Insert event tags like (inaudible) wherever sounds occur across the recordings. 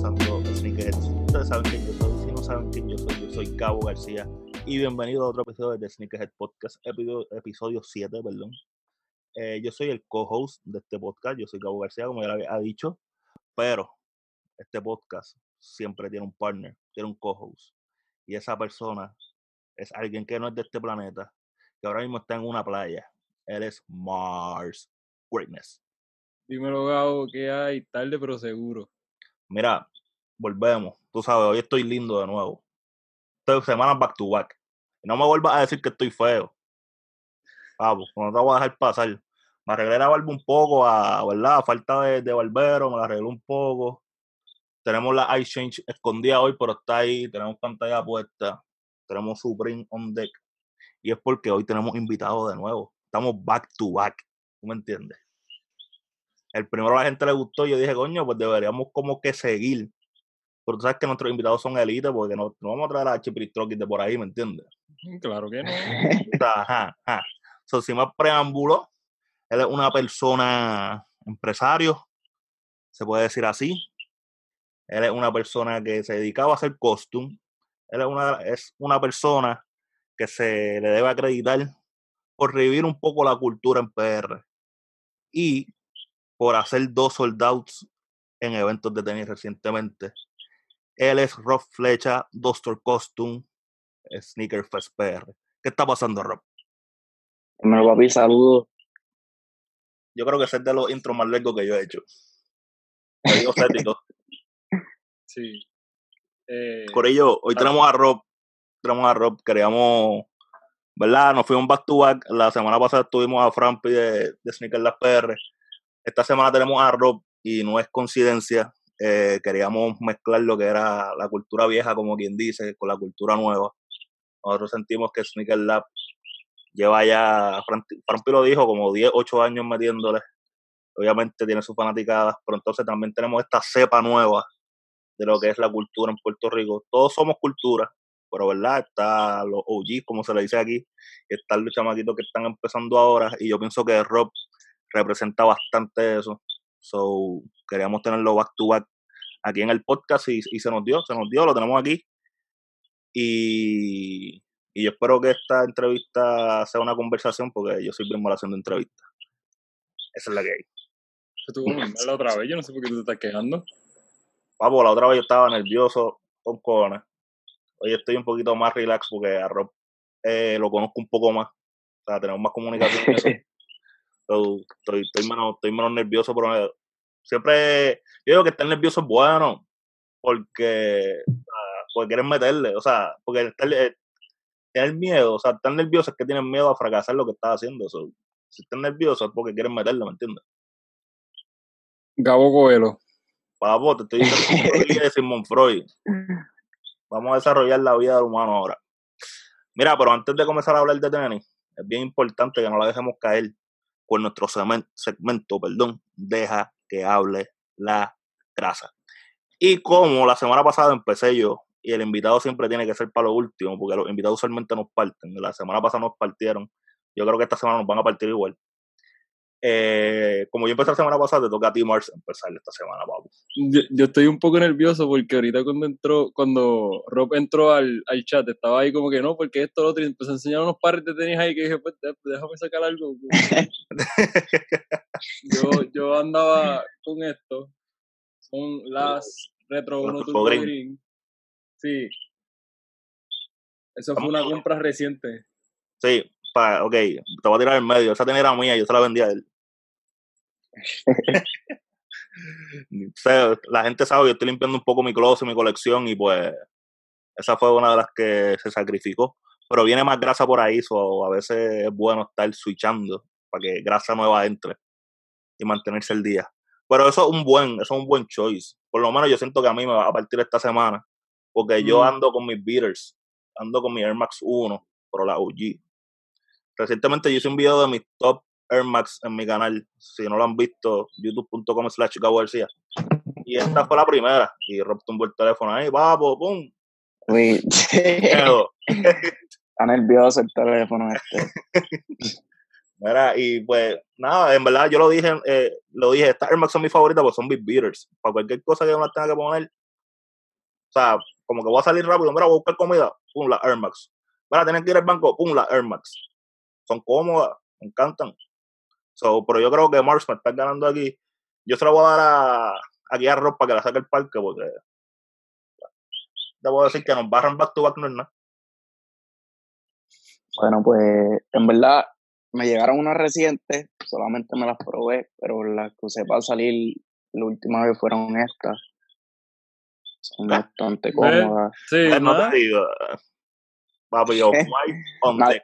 pasando, Sneakerheads? Ustedes saben quién yo soy, si no saben quién yo soy, yo soy Cabo García y bienvenido a otro episodio de Sneakerhead Podcast, episodio, episodio 7, perdón. Eh, yo soy el co-host de este podcast, yo soy Cabo García, como ya había dicho, pero este podcast siempre tiene un partner, tiene un co-host, y esa persona es alguien que no es de este planeta, que ahora mismo está en una playa. Él es Mars Greatness. Dímelo, Gabo, que hay? Tarde, pero seguro. Mira, volvemos. Tú sabes, hoy estoy lindo de nuevo. Esta semana back to back. No me vuelvas a decir que estoy feo. Vamos, no te voy a dejar pasar. Me arreglé la barba un poco, a, ¿verdad? A falta de, de barbero, me la arreglé un poco. Tenemos la Ice Change escondida hoy, pero está ahí. Tenemos pantalla puesta. Tenemos Supreme on deck. Y es porque hoy tenemos invitados de nuevo. Estamos back to back. ¿Tú me entiendes? El primero a la gente le gustó y yo dije, coño, pues deberíamos como que seguir. Pero tú sabes que nuestros invitados son élites porque no, no vamos a traer a Chipritroquis de por ahí, ¿me entiendes? Claro que no. Ajá, ajá. So, sin más preámbulo, él es una persona empresario, se puede decir así. Él es una persona que se dedicaba a hacer costume. Él es una, es una persona que se le debe acreditar por revivir un poco la cultura en PR. Y por hacer dos soldados en eventos de tenis recientemente. Él es Rob Flecha, Doctor Costume, Sneaker Fest PR. ¿Qué está pasando, Rob? Dímelo, papi, saludos. Yo creo que ese es de los intros más largos que yo he hecho. (laughs) Sí. Eh, Corillo, hoy tenemos a Rob. Tenemos a Rob. Queríamos, ¿verdad? Nos fuimos back to back. La semana pasada estuvimos a Frampi de, de Sneaker Las PR. Esta semana tenemos a Rob y no es coincidencia. eh, queríamos mezclar lo que era la cultura vieja, como quien dice, con la cultura nueva. Nosotros sentimos que Sneaker Lab lleva ya, Fran- Frampi lo dijo, como 10, 8 años metiéndole. Obviamente tiene sus fanaticadas, pero entonces también tenemos esta cepa nueva de lo que es la cultura en Puerto Rico. Todos somos cultura, pero verdad, está los OG, como se le dice aquí, están los chamaquitos que están empezando ahora, y yo pienso que Rob representa bastante eso. So, queríamos tenerlo back to back aquí en el podcast y, y se nos dio, se nos dio, lo tenemos aquí. Y, y yo espero que esta entrevista sea una conversación porque yo soy bien mal haciendo entrevistas. Esa es la que hay. que tuvo muy mal la otra vez. Yo no sé por qué tú te estás quejando. Vamos, la otra vez yo estaba nervioso con cojones. Hoy estoy un poquito más relax porque a Rob eh, lo conozco un poco más. O sea, tenemos más comunicación. (laughs) So, estoy, estoy, menos, estoy menos nervioso, pero eh, siempre yo digo que estar nervioso es bueno porque, ah, porque quieren meterle. O sea, porque estar, eh, tener miedo, o sea, estar nervioso es que tienen miedo a fracasar lo que estás haciendo. So, si estás nervioso es porque quieren meterle, ¿me entiendes? Gabo Coelho. Papo, te estoy diciendo de Simon Freud. Vamos a desarrollar la vida del humano ahora. Mira, pero antes de comenzar a hablar de tenis, es bien importante que no la dejemos caer con nuestro segmento, perdón, deja que hable la grasa. Y como la semana pasada empecé yo, y el invitado siempre tiene que ser para lo último, porque los invitados usualmente nos parten. La semana pasada nos partieron. Yo creo que esta semana nos van a partir igual. Eh, como yo empecé la semana pasada, te toca a ti, Mars, empezar esta semana, papu. Yo, yo estoy un poco nervioso porque ahorita cuando entró, cuando Rob entró al, al chat, estaba ahí como que no, porque esto, lo otro, y empezó a enseñar unos pares de tenis ahí que dije, pues déjame sacar algo. (laughs) yo, yo andaba con esto. Son las Retro Las 1 Turbo Turbo Green. Green. Sí. Eso fue una compra reciente. Sí, pa, ok, te voy a tirar en medio. Esa tenía era mía, yo se la vendía a él. (laughs) O sea, la gente sabe, yo estoy limpiando un poco mi closet, mi colección, y pues esa fue una de las que se sacrificó. Pero viene más grasa por ahí, so a veces es bueno estar switchando para que grasa nueva entre y mantenerse el día. Pero eso es un buen, eso es un buen choice. Por lo menos yo siento que a mí me va a partir esta semana, porque yo ando con mis beaters, ando con mi Air Max 1, pero la OG. Recientemente yo hice un video de mis top Air Max en mi canal. Si no lo han visto, youtube.com slash García. Y esta fue la primera. Y Rob tumbó el teléfono ahí, papo, pum. Uy, está nervioso el teléfono este. (laughs) Mira, y pues nada, en verdad yo lo dije, eh, lo dije, estas Air Max son mis favoritas porque son Big Beaters. Para cualquier cosa que las tenga que poner, O sea, como que voy a salir rápido, mira, voy a buscar comida, pum, la Air Max. Mira, tienes que ir al banco, pum, la Air Max. Son cómodas, me encantan. So, pero yo creo que Mars me está ganando aquí. Yo se la voy a dar a, aquí a Rob para que la saque el parque, porque debo decir que nos barran back to back no es nada. Bueno, pues en verdad me llegaron unas recientes, solamente me las probé, pero las que usé para salir la última vez fueron estas. Son Ah, bastante cómodas. Sí, no te digo. Papi, on (laughs) Nada. deck.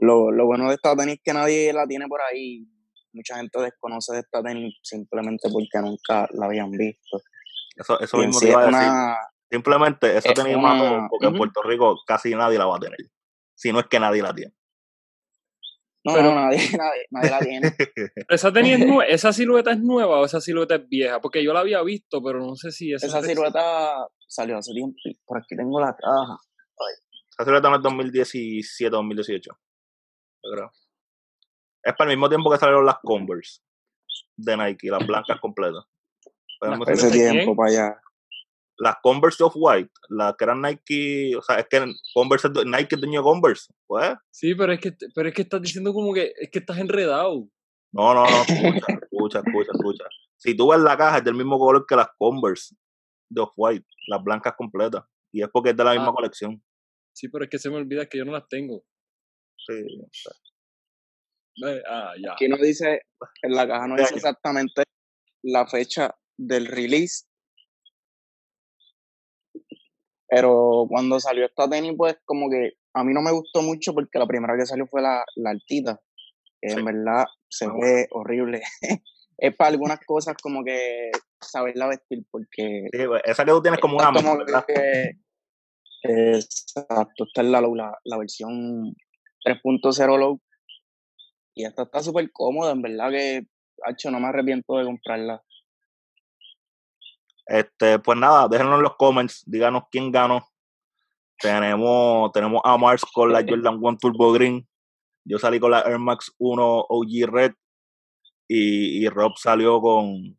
Lo, lo bueno de esta tenis es que nadie la tiene por ahí. Mucha gente desconoce de esta tenis simplemente porque nunca la habían visto. Eso, eso en mismo te iba a decir. una, Simplemente, esa es tenía una- mató, porque en ujú. Puerto Rico casi nadie la va a tener. Si no es que nadie la tiene. No, Pero- no, nadie, (laughs) nadie, nadie la tiene. (laughs) ¿Esa, es nue- ¿Esa silueta es nueva o esa silueta es vieja? Porque yo la había visto, pero no sé si esa, Esa silueta salió hace tiempo. Por aquí tengo la caja. Esa silueta no es 2017 2018. Yo creo. Es para el mismo tiempo que salieron las Converse de Nike, las blancas completas. Las Ese ¿de tiempo. para allá. Las Converse of White, las que eran Nike, o sea, es que Converse, Nike de Converse. Pues, Sí, pero es que pero es que estás diciendo como que es que estás enredado. no, no, no, escucha, escucha, escucha, escucha. Si tú ves la caja, es del mismo color que las Converse de Off-White, las blancas completas. Y es porque es de la misma Ah. colección. Sí, pero es que se me olvida que yo no las tengo. Sí, Eh, Ah, ya. Aquí no dice, en la caja no ¿Qué dice exactamente la fecha del release. Pero cuando salió esta tenis, pues como que a mí no me gustó mucho porque la primera que salió fue la, la altita. que Sí. En verdad se ve horrible. (laughs) es para algunas cosas como que saberla vestir porque Sí, pues, esa que tú tienes como una como que- exacto, esta es la, la, la versión 3.0 low. Y esta está súper cómoda, en verdad que, hacho, no me arrepiento de comprarla. Este, pues nada, déjenlo en los comments, díganos quién ganó. Tenemos, tenemos a Mars con la (laughs) Jordan 1 Turbo Green. Yo salí con la Air Max 1 OG Red. Y, y Rob salió con,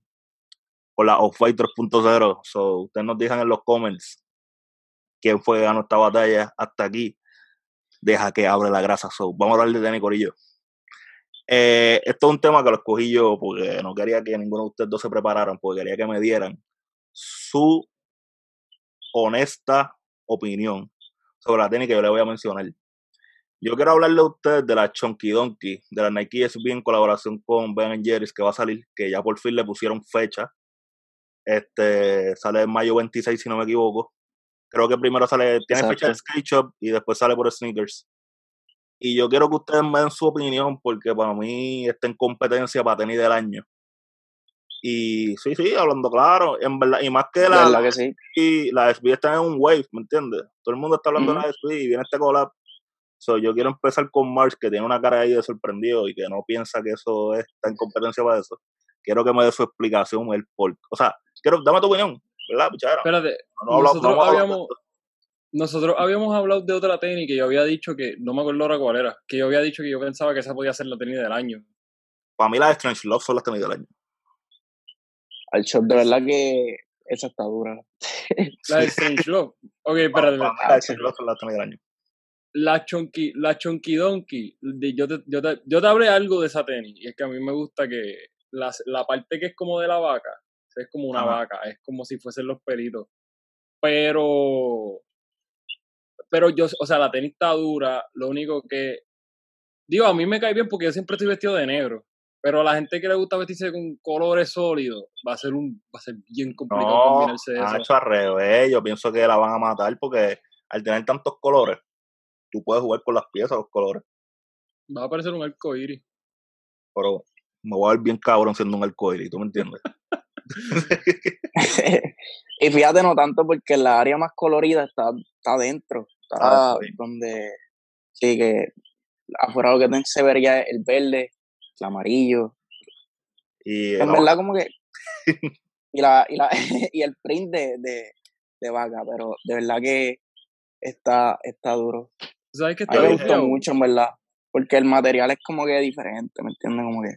con la Off-White 3.0. So, ustedes nos dejan en los comments quién fue que ganó esta batalla hasta aquí. Deja que abre la grasa. So, vamos a hablar de tenis Corillo. Eh, esto es un tema que lo escogí yo porque no quería que ninguno de ustedes dos se prepararan, porque quería que me dieran su honesta opinión sobre la tenis que yo le voy a mencionar. Yo quiero hablarle a ustedes de la Chonky Donkey, de la Nike SB en colaboración con Ben Jerry's que va a salir, que ya por fin le pusieron fecha. Este sale en mayo 26, si no me equivoco. Creo que primero sale, tiene fecha en Exacto. Skate Shop y después sale por Sneakers. Y yo quiero que ustedes me den su opinión porque para mí está en competencia para tenis del año. Y sí, sí, hablando claro, en verdad, y más que la, ¿Verdad que sí? y la SB está en un wave, ¿me entiendes? Todo el mundo está hablando de la SB y viene este collab. So, yo quiero empezar con Mars, que tiene una cara ahí de sorprendido y que no piensa que eso es- está en competencia para eso. Quiero que me dé su explicación, el por O sea, quiero, dame tu opinión, ¿verdad, pichadera? Espérate, No, no, hablamos- nosotros hablado habíamos, esto. nosotros habíamos hablado de otra tenis que yo había dicho que, no me acuerdo ahora cuál era, que yo había dicho que yo pensaba que esa podía ser la tenis del año. Para mí las Strange Love son las tenis del año. Al shop, de verdad que esa está dura. (laughs) La de Strange Love. Ok, espérate. Para Strange Love son las tenis del año. La Chonky, la Chonky Donkey, de- yo te, yo, te, yo te hablé algo de esa tenis, y es que a mí me gusta que la, la parte que es como de la vaca, es como una Ajá. vaca, es como si fuesen los pelitos. Pero, pero yo, o sea, la tenis está dura, lo único que, digo, a mí me cae bien porque yo siempre estoy vestido de negro, pero a la gente que le gusta vestirse con colores sólidos, va a ser un, va a ser bien complicado No, combinarse de han eso. hecho al revés. Yo pienso que la van a matar porque al tener tantos colores, tú puedes jugar con las piezas, los colores. Va a parecer un arco iris. Pero me voy a ver bien cabrón siendo un arcoíris, ¿tú me entiendes? (laughs) y fíjate, no tanto porque la área más colorida está, está adentro. Está Ah, sí. donde. Sí, que afuera lo que se vería es el verde, el amarillo. Y En verdad, como que. (laughs) y, la, y, la, (laughs) y el print de, de, de vaca, pero de verdad que está, está duro. ¿Sabes qué A mí está me gustó mucho, en verdad. Porque el material es como que diferente, ¿me entiendes? Como que.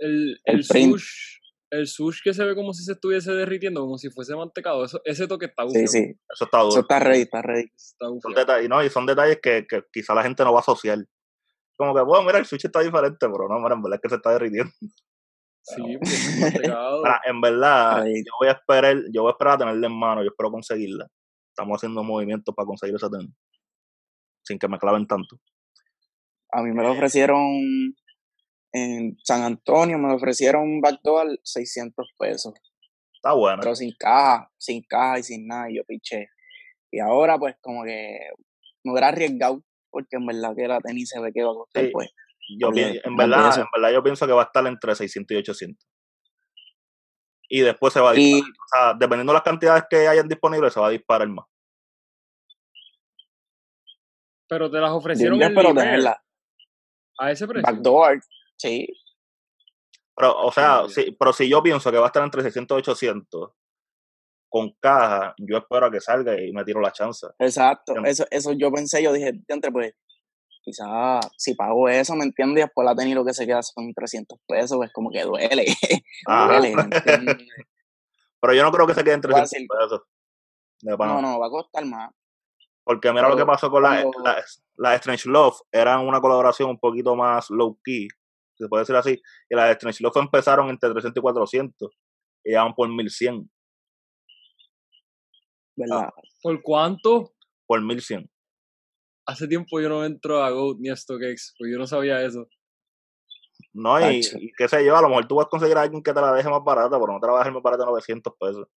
el, El el print. sush, el sush que se ve como si se estuviese derritiendo, como si fuese mantecado, eso, ese toque está Sí, bufiado. sí. Eso está duro. Eso está ready, está ready. Está Son detalles, no, y son detalles que, que quizá la gente no va a asociar. Como que, bueno, mira, el sushi está diferente, pero no, mira, en verdad es que se está derritiendo. Sí, porque es mantecado. Mira, en verdad, yo voy a esperar, yo voy a esperar a tenerla en mano, yo espero conseguirla. Estamos haciendo movimientos para conseguir esa tenis. Sin que me claven tanto. A mí me lo ofrecieron en San Antonio, me lo ofrecieron un backdoor 600 pesos. Está buena. pero sin caja, sin caja y sin nada, y yo piché. Y ahora, pues, como que me hubiera arriesgado, porque en verdad que la tenis se ve que va a costar, Sí. pues. Yo en verdad, en verdad yo pienso que va a estar entre 600 y 800. Y después se va a Y disparar. O sea, dependiendo de las cantidades que hayan disponibles, se va a disparar más. Pero te las ofrecieron yo en espero Limer, tenerla. a ese precio. Backdoor, sí, Pero, o sea, Sí. pero si yo pienso que va a estar entre 600 y 800 con caja, yo espero a que salga y me tiro la chance. exacto. Eso, eso yo pensé, yo dije, entre pues, quizás si pago eso, ¿me entiendes? Y después la tenis lo que se queda son 300 pesos, pues como que duele, Ajá. (laughs) duele, ¿me (laughs) entiendes? Pero yo no creo que se quede entre Voy a 300 pesos. No, no, va a costar más. Porque mira lo que pasó con la, cuando- la, la Strange Love, eran una colaboración un poquito más low key, se puede decir así. Y las de Strange Love empezaron entre 300 y 400 y llegaban por 1100. ¿Verdad? ¿Por cuánto? Por 1100. Hace tiempo yo no entro a Goat ni a StockX, pues yo no sabía eso. No, y, y qué sé yo, a lo mejor tú vas a conseguir a alguien que te la deje más barata, pero no te la va a dejar más barata de 900 pesos.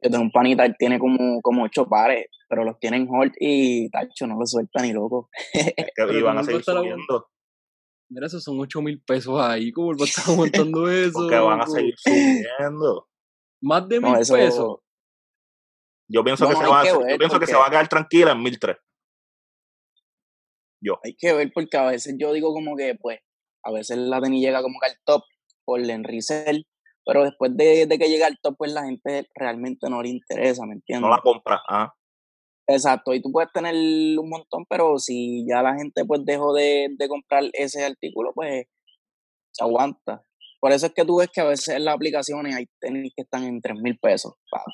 Yo tengo un panita, él tiene como, como ocho pares, pero los tiene en hold y tacho, no lo suelta ni loco. Es que Pero y van a ¿cómo seguir subiendo, Mira, esos son 8 mil pesos ahí, va (laughs) a estar aguantando eso. porque van a seguir subiendo. Más de No, mil eso- pesos. Yo pienso, que, se va, que yo pienso que se va a quedar tranquila en 1003. Hay que ver porque a veces yo digo como que, pues, a veces la tenis llega como que al top por el resell, pero después de, de que llega al top, pues la gente realmente no le interesa, ¿me entiendes? No la compra. Ajá. Exacto, y tú puedes tener un montón, pero si ya la gente pues dejó de, de comprar ese artículo, pues se aguanta. Por eso es que tú ves que a veces en las aplicaciones hay tenis que están en 3 mil pesos. pa.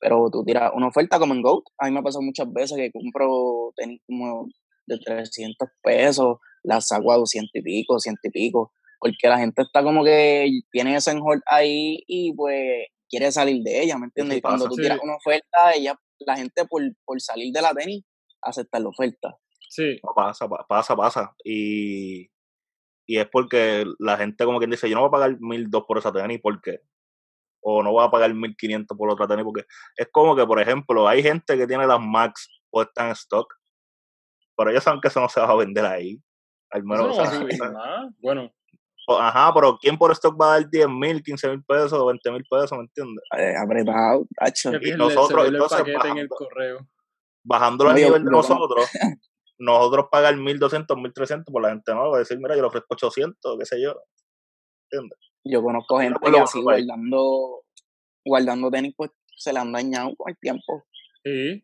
Pero tú tiras una oferta como en GOAT. A mí me ha pasado muchas veces que compro tenis como de 300 pesos, las saco a 200 y pico, 100 y pico, porque la gente está como que tiene eso en ahí y pues quiere salir de ella, ¿me entiendes? y cuando tú tiras una oferta, ella, la gente por, por salir de la tenis acepta la oferta. Sí. No, pasa, pa- pasa, pasa. Y, y es porque la gente como quien dice, yo no voy a pagar 1200 por esa tenis porque o no voy a pagar 1500 por otra tenis porque es como que, por ejemplo, hay gente que tiene las Max puestas en stock, pero ellos saben que eso no se va a vender ahí. Al menos, no o sea. (laughs) Bueno, ajá, pero ¿quién por stock va a dar 10 mil, 15 mil pesos, 20 mil pesos, me entiendes? Eh, apretado, tacho. pierde, nosotros, el entonces, en el bajando- correo. Bajándolo al No, yo- nivel de nosotros, (laughs) nosotros pagar 1200, 1300 por la gente no, va a decir, mira, yo le ofrezco 800, qué sé yo. Yo conozco gente que así guardando, guardando tenis, pues se le han dañado con el tiempo. Sí,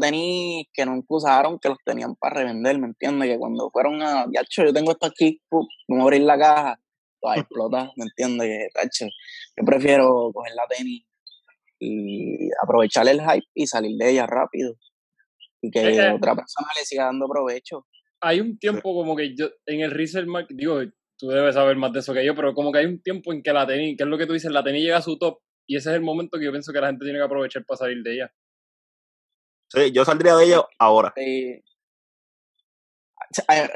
tenis que nunca usaron, que los tenían para revender, ¿me entiendes? Que cuando fueron a, yacho, yo tengo esto aquí, pum, vamos a abrir la caja, va (laughs) a explotar, ¿me entiendes? Que, tacho, yo prefiero coger la tenis y aprovechar el hype y salir de ella rápido. Y que Eh, otra persona le siga dando provecho. hay un tiempo como que yo, en el resale market, digo, tú debes saber más de eso que yo, pero como que hay un tiempo en que la tenis, que es lo que tú dices, la tenis llega a su top y ese es el momento que yo pienso que la gente tiene que aprovechar para salir de ella. Sí, yo saldría de ello ahora. Eh,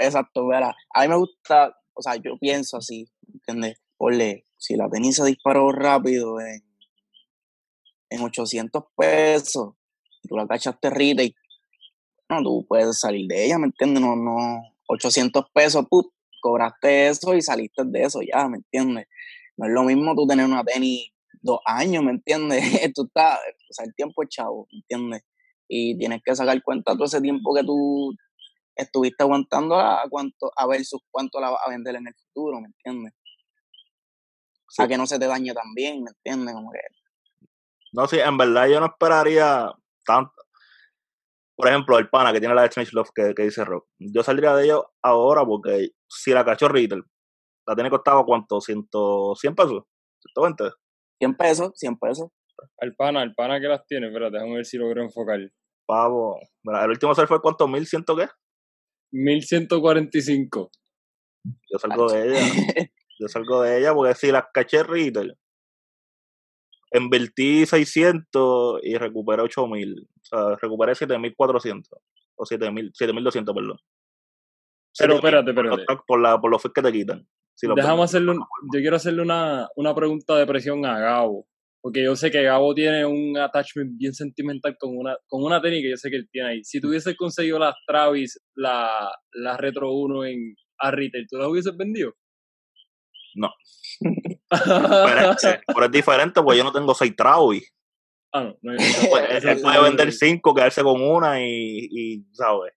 exacto, verá. A mí me gusta, o sea, yo pienso así, ¿entiendes? Ponle, si la tenis se disparó rápido en, en 800 pesos, y tú la cachaste retail, no, tú puedes salir de ella, ¿me entiendes? No, no, 800 pesos, put, cobraste eso y saliste de eso ya, ¿me entiendes? No es lo mismo tú tener una tenis dos años, ¿me entiendes? (laughs) tú estás, o sea, el tiempo es chavo, ¿me entiendes? Y tienes que sacar cuenta todo ese tiempo que tú estuviste aguantando a cuánto a versus cuánto la vas a vender en el futuro, ¿me entiendes? Sí. A que no se te dañe también, ¿me entiendes? Como que, No, sí, en verdad yo no esperaría tanto. Por ejemplo, el pana que tiene la Strange Love que, que dice Rock. Yo saldría de ello ahora porque si la cachó retail, la tiene costado cuánto, 100, 100 pesos. 120. 100 pesos, 100 pesos. Al pana, al pana que las tiene, pero déjame ver si logro enfocar. Pavo. Mira, el último ser fue cuánto, mil ciento qué? 1145. Yo salgo de ella. (laughs) Yo salgo de ella porque si las caché retail, invertí 600 y recuperé 8000. O sea, recuperé 7400. O 7000, 7200, perdón. Pero 7000 espérate, espérate. Por, la, por los fees que te quitan. Si Déjame hacerle un- yo quiero hacerle una, una pregunta de presión a Gabo. Porque yo sé que Gabo tiene un attachment bien sentimental con una, con una tenis que yo sé que él tiene ahí. Si tú hubieses conseguido las Travis, la, la Retro 1 en, a retail, ¿tú las hubieses vendido? No. (laughs) Pero es diferente porque yo no tengo 6 Travis. ah, no, no, Pues, él (laughs) puede vender 5, quedarse con una y, y ¿sabes?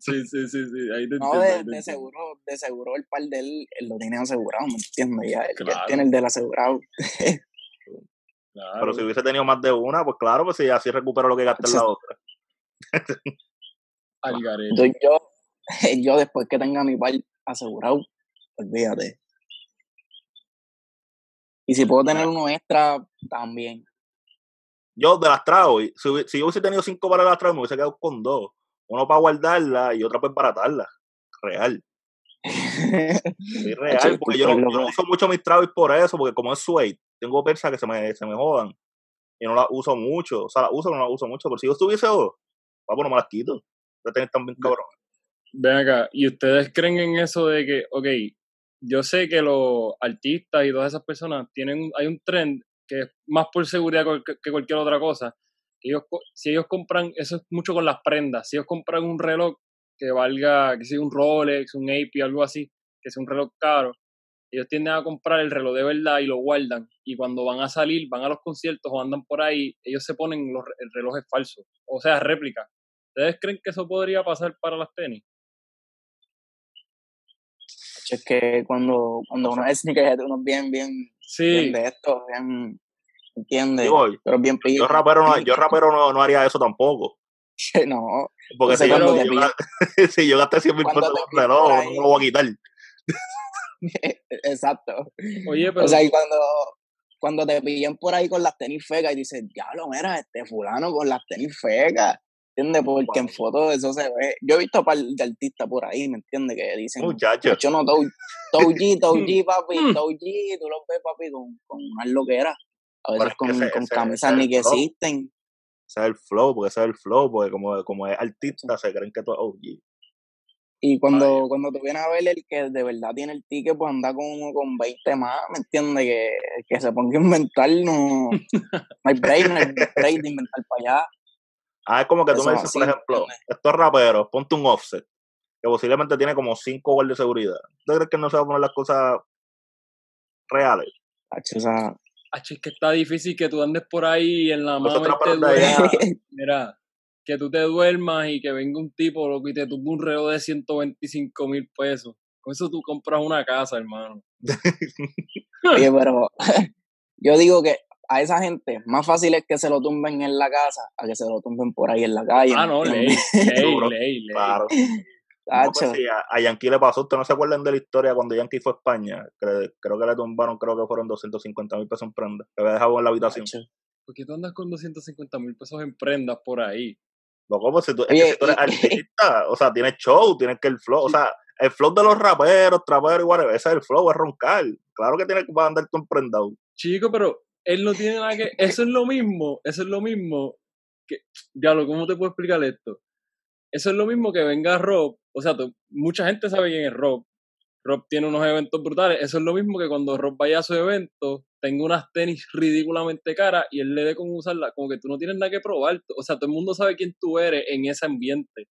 Sí, sí, sí, sí, ahí te No, entiendo, de, ahí te de seguro, de seguro el par de él, él lo tiene asegurado, ¿me entiendes? Ya, él, tiene el del asegurado. (laughs) Claro. Pero si hubiese tenido más de una, pues claro, pues sí, así recupero lo que gasté en la otra. Entonces yo, (laughs) yo después que tenga mi par asegurado, olvídate. Y si puedo tener uno extra, también. Yo de las Travis, si, yo hubiese tenido 5 para las Travis, me hubiese quedado con dos. Uno para guardarla y otra para embaratarla. Real. (laughs) Sí, real, porque yo no, yo uso mucho mis Travis por eso, porque como es suede, tengo persas que se me, se me jodan. Y no las uso mucho. O sea, las uso, pero no las uso mucho. Pero si yo estuviese dos, papo, no me las quito. Voy a tener también cabrón. Ven acá, ¿y ustedes creen en eso de que, ok, yo sé que los artistas y todas esas personas tienen, hay un trend que es más por seguridad que cualquier otra cosa. Ellos, si ellos compran, eso es mucho con las prendas, si ellos compran un reloj que valga, que sea un Rolex, un AP, algo así, que sea un reloj caro, ellos tienden a comprar el reloj de verdad y lo guardan. Y cuando van a salir, van a los conciertos o andan por ahí, ellos se ponen los, re- el reloj es falso, o sea, réplica. ¿Ustedes creen que eso podría pasar para las tenis? Es que cuando, cuando uno es sneakerhead, uno es bien, bien, bien de esto, bien, ¿entiendes? Digo, Pero bien pillo. Yo rapero no, yo rapero no, no haría eso tampoco. (laughs) No, Porque si, yo, yo (laughs) si gasté 100 mil pesos en un reloj, no lo voy a quitar. (laughs) (laughs) exacto. oye, pero O sea, y cuando, cuando te pillan por ahí con las tenis fecas y dices, diablo, mira, este fulano con las tenis fecas. ¿Entiendes? Porque en fotos eso se ve. Yo he visto un par de artistas por ahí, ¿me entiendes? Que dicen, Muchacho. yo no, Tou G, Tou G, (laughs) papi, Mm. Tou G, tú los ves, papi, con, con unas loqueras. A veces con, ese- con ese- camisas ese ni que flow. existen. Ese es el flow, porque ese es el flow, porque como, como es artista, se creen que tú es OG. Y cuando, cuando tú vienes a ver el que de verdad tiene el ticket, pues anda con uno con 20 más, ¿me entiendes? Que, que se ponga a inventar, (laughs) no, hay break, no hay break de inventar para allá. Ah, es como que tú Eso me es dices, por ejemplo, ¿entiendes? estos raperos, ponte un offset, que posiblemente tiene como cinco guardias de seguridad. ¿Tú crees que no se va a poner las cosas reales? Hacho, o sea, Acho, es que está difícil que tú andes por ahí en la mano. (laughs) Mira, que tú te duermas y que venga un tipo loco y te tumbe un reloj de 125 mil pesos. Con eso tú compras una casa, hermano. (laughs) Oye, pero (laughs) yo digo que a esa gente más fácil es que se lo tumben en la casa a que se lo tumben por ahí en la calle. Ah, ¿me no, ley, ley, (laughs) ley, ley. Claro. No, pues sí, a, a Yankee le pasó, ¿ustedes no se acuerdan de la historia cuando Yankee fue a España? Cre- creo que le tumbaron, creo que fueron 250 mil pesos en prenda, que había dejado en la habitación. tacho. ¿Por qué tú andas con 250 mil pesos en prendas por ahí? Loco, pues si tú, es Oye, que si tú eres y- (laughs) artista, o sea, tienes show, tienes que el flow, o sea, el flow de los raperos, traperos y whatever, ese es el flow, es roncar. Claro que tienes que andar tú emprendado. Chico, pero él no tiene nada que. Eso es lo mismo, eso es lo mismo que. Diablo, ¿cómo te puedo explicar esto? Eso es lo mismo que venga Rob. O sea, tú- mucha gente sabe quién es Rob. Rob tiene unos eventos brutales. Eso es lo mismo que cuando Rob vaya a su evento, tenga unas tenis ridículamente caras y él le dé con usarlas. Como que tú no tienes nada que probar. O sea, todo el mundo sabe quién tú eres en ese ambiente.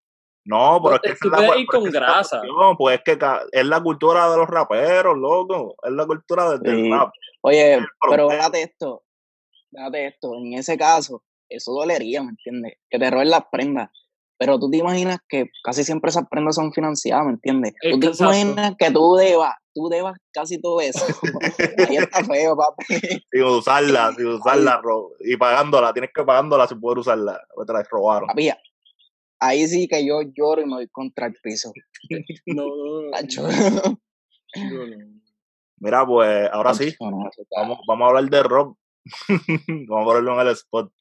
No, pero es que Tú la ir con grasa. cuestión, pues es que es la cultura de los raperos, loco. Es la cultura de- del Sí. rap. Oye, pero véate esto, véate esto, en ese caso, eso dolería, ¿me entiendes? Que te roben las prendas. Pero tú te imaginas que casi siempre esas prendas son financiadas, ¿me entiendes? Es Tú te exacto. imaginas que tú debas, tú debas casi todo eso. (laughs) Ahí está feo, papi. Sin usarla, (laughs) sin usarla, y pagándola, tienes que pagándola sin poder usarla. Te la robaron. Papi, ahí sí que yo lloro y me voy contra el piso. (laughs) No, no, no. Mira, pues ahora sí, vamos, vamos a hablar de Rob. vamos a ponerlo en el spot.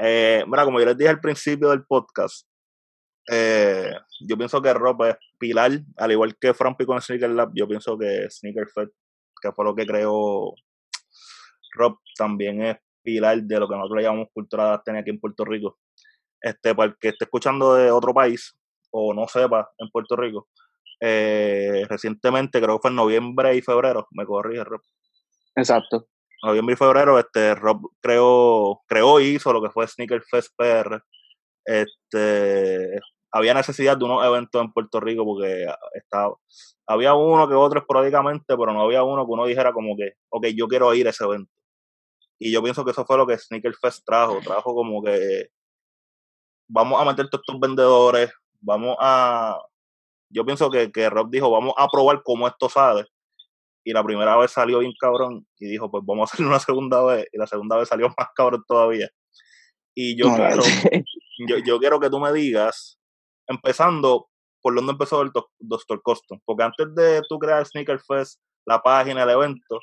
Eh, mira, como yo les dije al principio del podcast, eh, yo pienso que Rob es pilar, al igual que Frampi con Sneaker Lab, yo pienso que Sneaker Fed, que fue lo que creó Rob, también es pilar de lo que nosotros llamamos cultura de tener aquí en Puerto Rico. Este, para el que esté escuchando de otro país o no sepa en Puerto Rico, eh, recientemente, creo que fue en noviembre y febrero, me corrige Rob. Exacto. Noviembre y febrero, este, Rob creó, creó y hizo lo que fue Sneaker Fest PR. Este, había necesidad de unos eventos en Puerto Rico porque estaba, había uno que otro esporádicamente, pero no había uno que uno dijera como que, ok, yo quiero ir a ese evento. Y yo pienso que eso fue lo que Sneaker Fest trajo, trajo como que vamos a meter todos estos vendedores, vamos a, yo pienso que, que Rob dijo, vamos a probar cómo esto sale. Y la primera vez salió bien cabrón y dijo, pues vamos a hacerlo una segunda vez. Y la segunda vez salió (laughs) más cabrón todavía. Y yo, quiero, yo, yo, quiero que tú me digas, empezando por dónde empezó el Doctor Custom. Porque antes de tú crear Sneaker Fest, la página, el evento,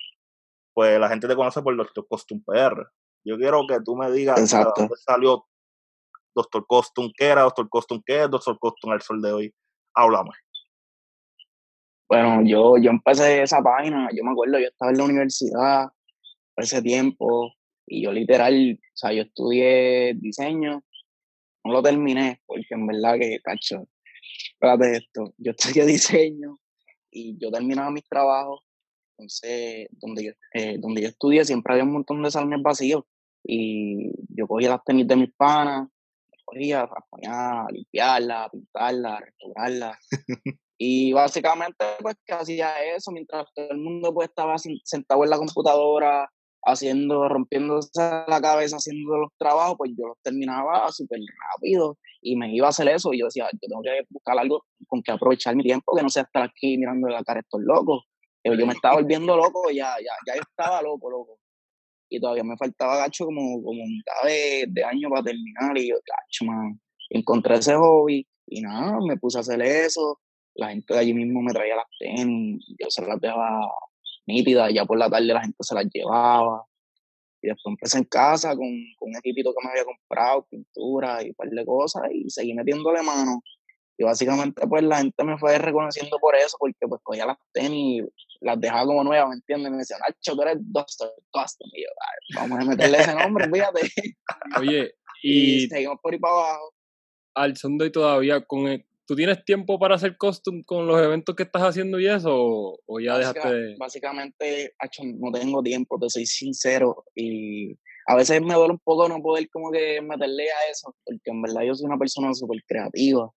pues la gente te conoce por Doctor Custom PR. Yo quiero que tú me digas dónde salió Doctor Custom, qué era Doctor Custom, qué es Doctor Custom al sol de hoy. Háblame. Bueno, yo, yo empecé esa página, yo me acuerdo, yo estaba en la universidad por ese tiempo y yo literal, o sea, yo estudié diseño, no lo terminé porque en verdad que, cacho, espérate esto, yo (laughs) estudié diseño y yo terminaba mis trabajos, entonces, donde yo, eh, donde yo estudié siempre había un montón de salones vacíos y yo cogía las tenis de mis panas, cogía, a limpiarla, pintarla, restaurarla. (laughs) Y básicamente, pues, que hacía eso mientras todo el mundo, pues, estaba sentado en la computadora, haciendo, rompiéndose la cabeza, haciendo los trabajos, pues yo los terminaba súper rápido y me iba a hacer eso. Y yo decía, yo tengo que buscar algo con que aprovechar mi tiempo, que no sea estar aquí mirando la cara a estos locos. Pero yo me estaba volviendo loco, ya, ya, ya yo estaba loco, loco. Y todavía me faltaba, gacho, como, como mitad de, de año para terminar. Y yo, gacho, man, encontré ese hobby y nada, me puse a hacer eso la gente de allí mismo me traía las tenis, yo se las dejaba nítidas, ya por la tarde la gente se las llevaba. Y después empecé en casa con, con un equipito que me había comprado, pintura y un par de cosas, y seguí metiéndole mano. Y básicamente pues la gente me fue reconociendo por eso, porque pues cogía las tenis y las dejaba como nuevas, ¿me entiendes? Me decían, Nacho, tú eres Doctor Custom. Y yo, vamos a meterle ese nombre, fíjate. Oye, (laughs) y, seguimos por ahí para abajo. Al son de todavía con, el, ¿Tú tienes tiempo para hacer custom con los eventos que estás haciendo y eso? ¿O, ya dejaste de... Básicamente, no tengo tiempo, te soy sincero. Y a veces me duele un poco no poder como que meterle a eso, porque en verdad yo soy una persona súper creativa.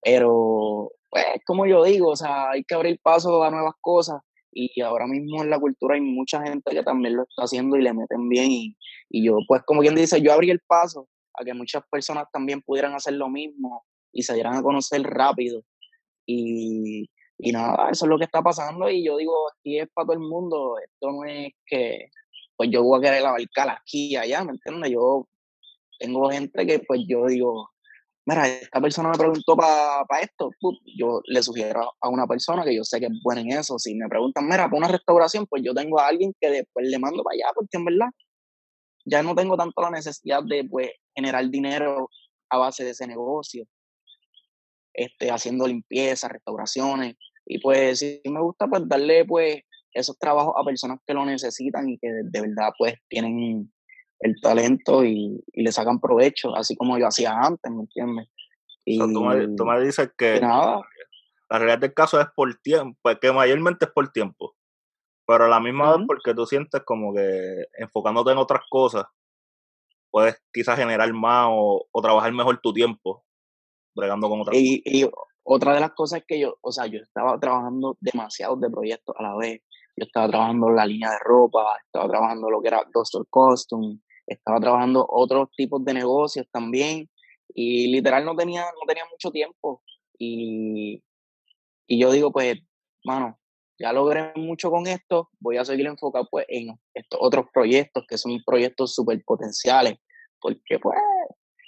Pero, pues, como yo digo, o sea, hay que abrir paso a nuevas cosas. Y ahora mismo en la cultura hay mucha gente que también lo está haciendo y le meten bien. Y, y yo, pues, como quien dice, yo abrí el paso a que muchas personas también pudieran hacer lo mismo y se dieran a conocer rápido. Y, y nada, eso es lo que está pasando y yo digo, aquí es para todo el mundo, esto no es que pues yo voy a querer abarcar aquí y allá, ¿me entiendes? Yo tengo gente que pues yo digo, mira, esta persona me preguntó para pa esto, yo le sugiero a una persona que yo sé que es buena en eso, si me preguntan, mira, para una restauración, pues yo tengo a alguien que después le mando para allá, porque en verdad ya no tengo tanto la necesidad de pues generar dinero a base de ese negocio este, haciendo limpieza, restauraciones. Y pues sí me gusta pues darle pues esos trabajos a personas que lo necesitan y que de, verdad pues tienen el talento y, le sacan provecho, así como yo hacía antes, ¿me entiendes? Y, tú, me, dices que la realidad del caso es por tiempo, pues, que mayormente es por tiempo, pero a la misma vez porque tú sientes como que enfocándote en otras cosas, puedes quizás generar más o, o trabajar mejor tu tiempo bregando con otras y, y, otra de las cosas es que yo, o sea, yo estaba trabajando demasiados de proyectos a la vez. Yo estaba trabajando la línea de ropa, estaba trabajando lo que era Doctor Costume, estaba trabajando otros tipos de negocios también. Y literal no tenía, no tenía mucho tiempo. Y, y yo digo, pues, mano, ya logré mucho con esto, voy a seguir enfocado pues en estos otros proyectos que son proyectos súper potenciales, porque pues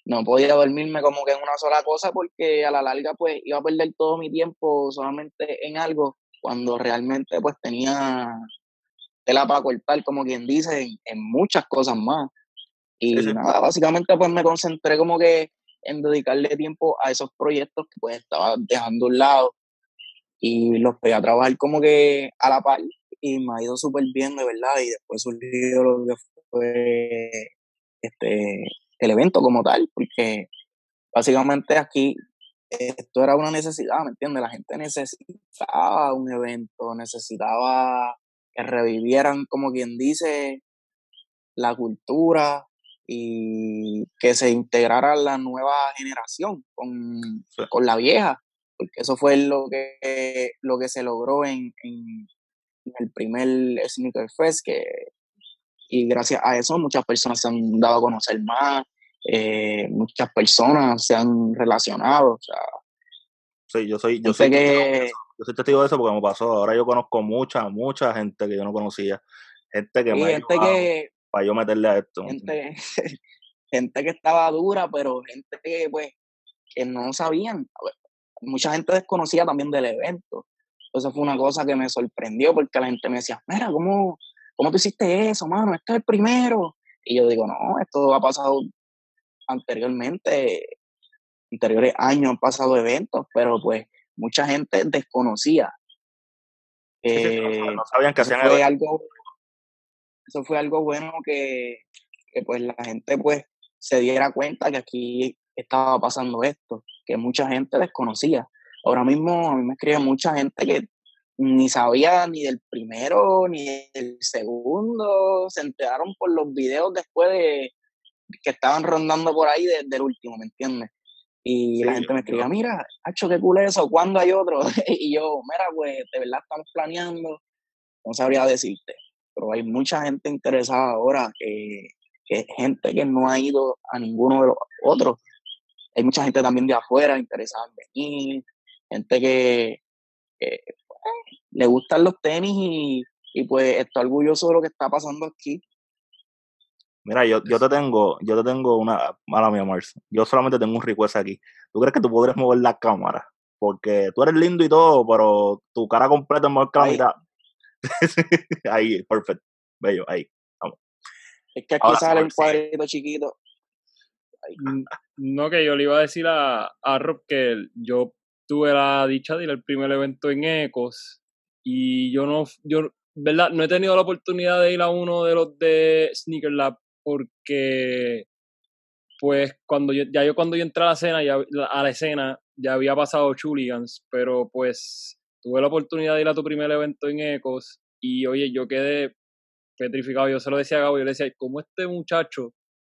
no podía dormirme como que en una sola cosa porque a la larga pues iba a perder todo mi tiempo solamente en algo cuando realmente pues tenía tela para cortar, como quien dice, en, muchas cosas más. Y nada, básicamente pues me concentré como que en dedicarle tiempo a esos proyectos que pues estaba dejando a un lado y los pegué a trabajar como que a la par y me ha ido súper bien, de verdad, y después surgió lo que fue este, el evento como tal, porque básicamente aquí esto era una necesidad, ¿me entiendes? La gente necesitaba un evento, necesitaba que revivieran, como quien dice, la cultura y que se integrara la nueva generación con, con la vieja, porque eso fue lo que, lo que se logró en, en, el primer Sneaker Fest, que, y gracias a eso muchas personas se han dado a conocer más, eh, muchas personas se han relacionado. O sea, sí, yo soy, yo soy, que, yo soy testigo de eso porque me pasó. Ahora yo conozco mucha, mucha gente que yo no conocía. Gente que me gente que, para yo meterle a esto. Gente, (laughs) gente que estaba dura, pero gente que pues que no sabían. Mucha gente desconocía también del evento. Entonces fue una cosa que me sorprendió porque la gente me decía, mira, ¿cómo, cómo tú hiciste eso, mano? Este es el primero. Y yo digo, no, esto ha pasado anteriormente, anteriores años han pasado eventos, pero pues mucha gente desconocía. no sabían que hacían fue algo, Eso fue algo bueno que, que pues la gente pues se diera cuenta que aquí estaba pasando esto, que mucha gente desconocía. Ahora mismo a mí me escribe mucha gente que ni sabía ni del primero ni del segundo, se enteraron por los videos después de, que estaban rondando por ahí desde el último, ¿me entiendes? Y la gente me escribía, mira, Hacho, qué cool eso, ¿cuándo hay otro? (laughs) y yo, mira, pues de verdad estamos planeando, no sabría decirte, pero hay mucha gente interesada ahora, que, que gente que no ha ido a ninguno de los otros. Hay mucha gente también de afuera interesada en venir, gente que, le gustan los tenis y, y pues está orgulloso de lo que está pasando aquí. Mira, yo, yo te tengo, yo te tengo una, mala mía, Mars. Yo solamente tengo un request aquí. ¿Tú crees que tú podrías mover la cámara? Porque tú eres lindo y todo, pero tu cara completa es más que la mitad. (laughs) ahí, perfecto. Bello, ahí. Vamos. Es que aquí sale un cuadrito chiquito. Mm, no, que yo le iba a decir a, a Rob que yo tuve la dicha de ir al primer evento en Ecos y yo no, yo, ¿verdad? No he tenido la oportunidad de ir a uno de los de Sneaker Lab porque pues cuando yo, ya yo cuando yo entré a la escena, ya, a la escena, ya había pasado Chuligans, pero pues tuve la oportunidad de ir a tu primer evento en Ecos y oye, yo quedé petrificado, yo se lo decía a Gabo, yo le decía, ¿cómo este muchacho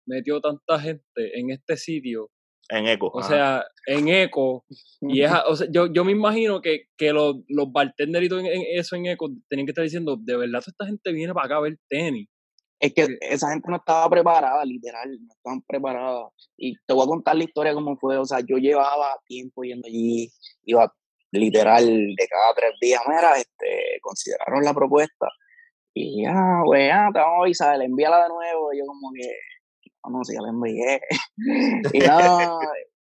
metió tanta gente en este sitio? En Eco. O sea, en Eco. Y es, o sea, yo, yo me imagino que, que los, los bartenderitos en, eso en Eco tenían que estar diciendo, de verdad, esta gente viene para acá a ver tenis. Es que esa gente no estaba preparada, literal, no estaban preparadas. Y te voy a contar la historia cómo fue. O sea, yo llevaba tiempo yendo allí, iba literal de cada tres días, mira, este, consideraron la propuesta. Y ya, güey, ya, te vamos a avisar, envíala de nuevo. Y yo como que, no, no, si ya la envié. (laughs) y nada,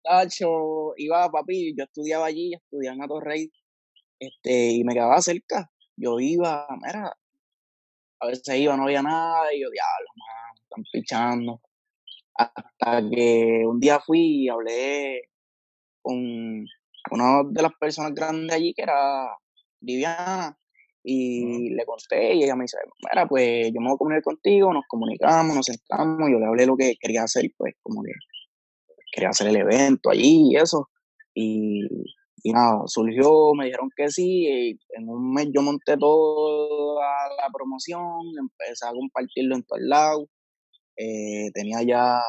tacho, iba, papi, yo estudiaba allí, estudiaba en Atorrey, este, y me quedaba cerca. Yo iba, mira, a veces iba, no había nada, y yo, diablo, man, están pichando. Hasta que un día fui y hablé con una de las personas grandes allí, que era Viviana, y le conté, y ella me dice, mira, pues yo me voy a comunicar contigo, nos comunicamos, nos sentamos, yo le hablé lo que quería hacer, pues como que quería hacer el evento allí y eso. Y y nada, surgió, me dijeron que sí, y en un mes yo monté toda la promoción, empecé a compartirlo en todos lados. Eh, tenía ya,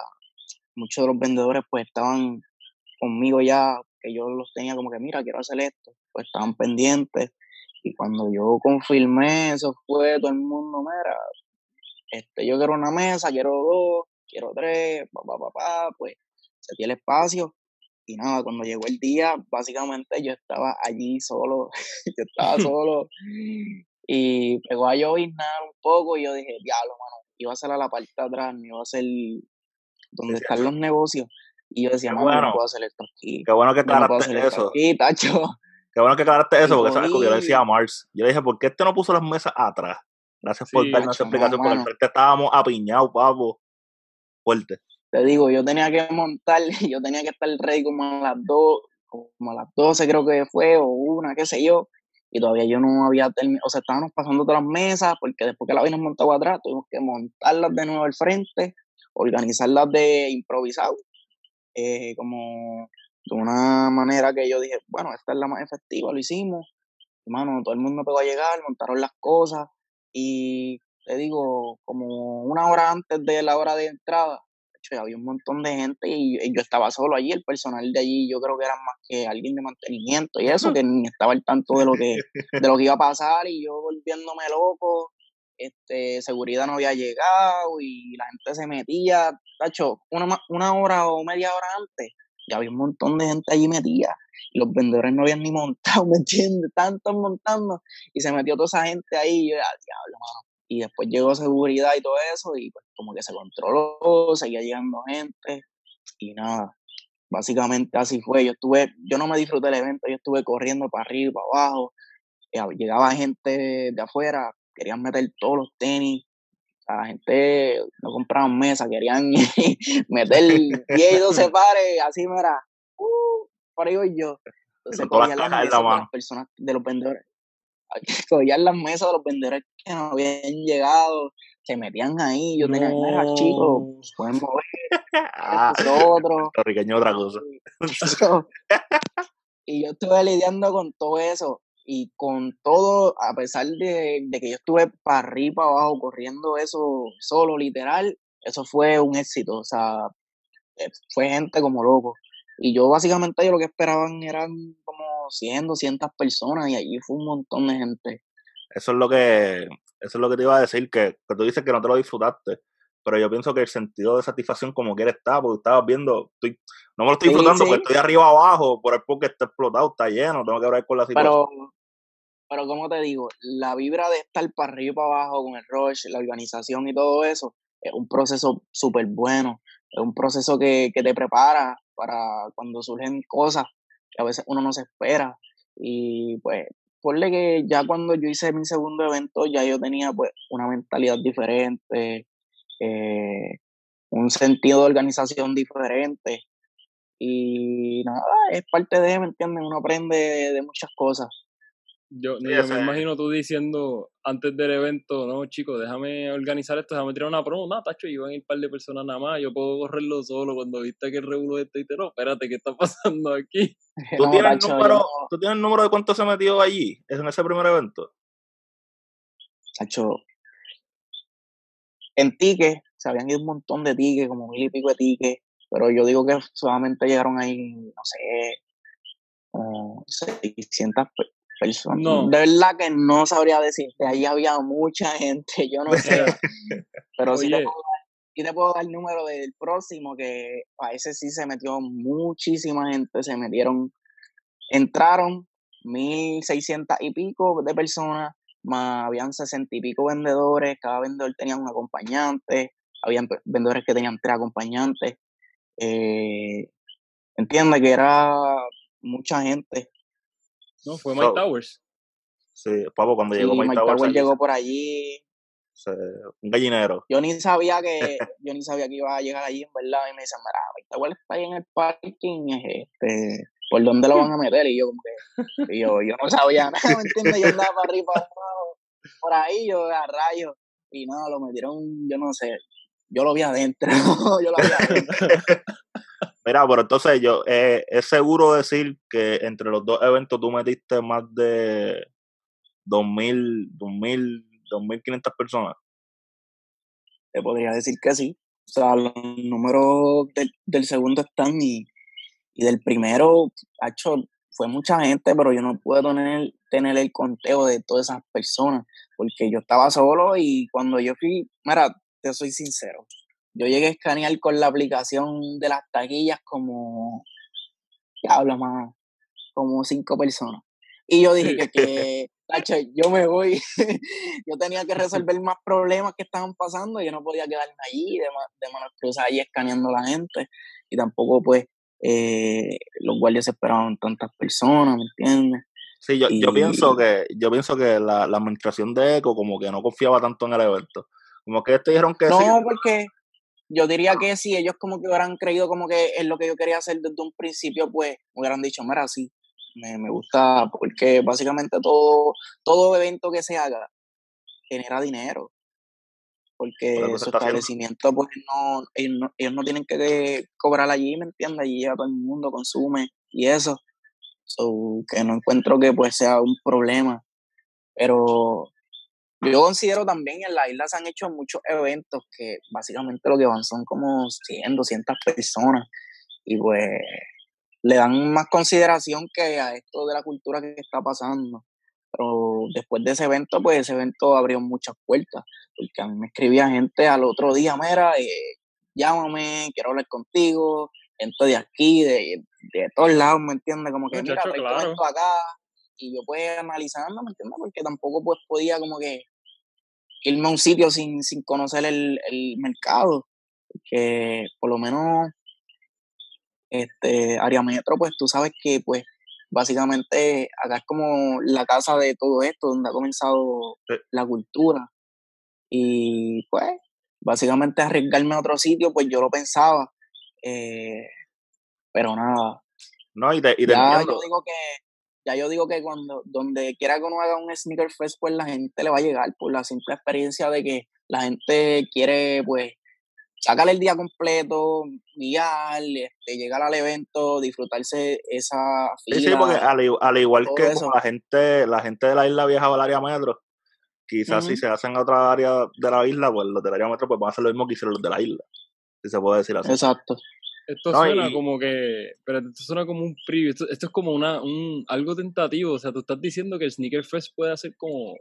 muchos de los vendedores pues estaban conmigo ya, que yo los tenía como que, mira, quiero hacer esto, pues estaban pendientes. Y cuando yo confirmé, eso fue todo el mundo, mira, este, yo quiero una mesa, quiero dos, quiero tres, papá, papá, pues se tiene espacio y nada, cuando llegó el día, básicamente yo estaba allí solo, (laughs) yo estaba (laughs) solo y pegó a lloviznar un poco y yo dije, diablo, mano, iba a ser a la parte de atrás, me iba a ser donde están los negocios. Y yo decía, no, no puedo hacer esto aquí. Qué bueno que no puedo hacer esto aquí, (laughs) tacho. Qué bueno que aclaraste eso, porque sabes que yo le decía a Mars. Yo le dije, ¿por qué este no puso las mesas atrás? Gracias por Sí, darnos esa explicación, porque al frente estábamos apiñados, papo. Fuerte. Te digo, yo tenía que montar, (laughs) yo tenía que estar ready como a las dos, como a las 12 creo que fue, o una, qué sé yo, y todavía yo no había terminado, o sea, estábamos pasando todas las mesas, porque después que la habíamos montado atrás, tuvimos que montarlas de nuevo al frente, organizarlas de improvisado, eh, como de una manera que yo dije, bueno, esta es la más efectiva, lo hicimos, hermano, todo el mundo pegó a llegar, montaron las cosas, y te digo, como una hora antes de la hora de entrada, hecho, había un montón de gente y, y yo estaba solo allí, el personal de allí yo creo que era más que alguien de mantenimiento y eso, que ni estaba al tanto de lo que, (laughs) de lo que iba a pasar y yo volviéndome loco, este, seguridad no había llegado y la gente se metía, tacho, una, una hora o media hora antes, ya había un montón de gente allí metida y los vendedores no habían ni montado, (laughs) ¿me entiendes? Tantos montando y se metió toda esa gente ahí y yo, ah, diablo, mano y después llegó seguridad y todo eso y pues como que se controló, seguía llegando gente y nada, básicamente así fue, yo estuve, yo no me disfruté el evento, yo estuve corriendo para arriba, para abajo, eh, llegaba gente de afuera, querían meter todos los tenis, sea, la gente no compraban mesa, querían (laughs) meter 10 y 12 (laughs) pares, así mira, uh, por ahí voy yo. Entonces las cogían las cajas en la mesas de las personas, de los vendedores, (laughs) cogían las mesas de los vendedores que no habían llegado, se metían ahí, yo tenía, mira, chicos, pueden mover Ah, nosotros. puertorriqueño otra cosa. y yo estuve lidiando con todo eso y con todo, a pesar de, de que yo estuve para arriba, para abajo, corriendo eso solo, literal, eso fue un éxito, o sea, eh, fue gente como loco. Y yo básicamente yo lo que esperaban eran como 100, 200 personas y allí fue un montón de gente. Eso es lo que, eso es lo que te iba a decir, que, que tú dices que no te lo disfrutaste. Pero yo pienso que el sentido de satisfacción como quiera está, porque estabas viendo, estoy, no me lo estoy Sí, disfrutando sí. porque estoy arriba abajo, por el porque está explotado, está lleno, tengo que hablar con la situación. Pero, pero como te digo, la vibra de estar para arriba y para abajo con el rush, la organización y todo eso, es un proceso súper bueno. Es un proceso que, que te prepara para cuando surgen cosas que a veces uno no se espera. Y pues, ponle que ya cuando yo hice mi segundo evento, ya yo tenía pues una mentalidad diferente, eh, un sentido de organización diferente. Y nada, es parte de, ¿me entiendes? Uno aprende de, de muchas cosas. Yo, yo me imagino tú diciendo antes del evento, no, chicos, déjame organizar esto, déjame tirar una promo. No, tacho, iban a ir un par de personas nada más, yo puedo correrlo solo. Cuando viste que el revuelo este y te no, espérate, ¿qué está (laughs) pasando aquí? (laughs) ¿Tú, No, tienes el tacho, número, yo- ¿Tú tienes el número de cuánto se metió allí, en ese primer evento? Tacho, en tickets, se habían ido un montón de tickets, como mil y pico de tickets, pero yo digo que solamente llegaron ahí, no sé, como 600 pe- personas. No. De verdad que no sabría decirte, ahí había mucha gente, (laughs) yo no sé, pero sí te, puedo dar, sí te puedo dar el número del próximo, que a ese sí se metió muchísima gente, se metieron, entraron 1600 y pico de personas, más habían 60 y pico vendedores, cada vendedor tenía un acompañante, habían vendedores que tenían tres acompañantes. Eh, entiende que era mucha gente. No, fue So- Mike Towers. Sí, papo, cuando Sí, llegó Mike Mike Towers Tower allí, llegó por allí. se- un gallinero. Yo ni sabía que yo ni sabía que iba a llegar allí, en verdad. Y me dicen, mira, Mike Tower está ahí en el parking, este, ¿por dónde lo van a meter? Y yo como que, y yo, yo no sabía nada, ¿me entiendes? Yo andaba para arriba, para abajo, por ahí, yo a rayos. Y nada, lo metieron, yo no sé, yo lo vi adentro, (laughs) yo lo vi adentro. Mira, pero entonces yo, eh, es seguro decir que entre los dos eventos tú metiste más de 2.000, 2.000, 2.500 personas. te podría decir que sí. O sea, los números del, del segundo están y, y del primero, hecho, fue mucha gente, pero yo no puedo tener, tener el conteo de todas esas personas, porque yo estaba solo y cuando yo fui, mira, te soy sincero, yo llegué a escanear con la aplicación de las taquillas como, ¿qué habla más? Como cinco personas. Y yo dije que, que tacho, yo me voy, (laughs) yo tenía que resolver más problemas que estaban pasando, yo no podía quedarme allí de, ma- de manos cruzadas ahí escaneando a la gente, y tampoco pues eh, los guardias esperaban tantas personas, ¿me entiendes? Sí, yo, yo Y- pienso que yo pienso que la, la administración de Eco como que no confiaba tanto en el evento. Como que te dijeron que No, sí. porque yo diría que si ellos como que hubieran creído como que es lo que yo quería hacer desde un principio, pues hubieran dicho, mira, sí, me, me gusta, porque básicamente todo, todo evento que se haga genera dinero. Por Porque su establecimiento, pues no ellos, no, ellos no tienen que cobrar allí, ¿me entiendes? Allí ya todo el mundo consume y eso. So, que no encuentro que pues sea un problema. Pero yo considero también en la isla se han hecho muchos eventos que básicamente lo que van son como 100, 200 personas y pues le dan más consideración que a esto de la cultura que está pasando. Pero después de ese evento, pues ese evento abrió muchas puertas, porque a mí me escribía gente al otro día, mira, eh, llámame, quiero hablar contigo, gente de aquí, de, de todos lados, ¿me entiendes? Como que, mira, Muchacho, traigo claro. esto acá, y yo pues analizando, ¿me entiendes? Porque tampoco pues podía como que irme a un sitio sin, sin conocer el, el mercado, que por lo menos este área metro, pues tú sabes que pues básicamente acá es como la casa de todo esto, donde ha comenzado Sí. la cultura. Y pues, básicamente arriesgarme a otro sitio, pues yo lo pensaba. eh, pero nada, No, y te, y te ya entiendo. yo digo que ya yo digo que cuando donde quiera que uno haga un sneaker fest pues la gente le va a llegar por la simple experiencia de que la gente quiere pues sacar el día completo guiar este, llegar al evento disfrutarse esa Sí, fila sí, porque al, igual que como la gente, la gente de la isla viajaba al área metro, quizás si se hacen a otra área de la isla, pues los del área metro pues van a hacer lo mismo que hicieron los de la isla. Si se puede decir así. exacto Esto No, suena y- como que. Pero esto suena como un preview. Esto, esto es como una, un, algo tentativo. O sea, tú estás diciendo que el Sneaker Fest puede hacer como,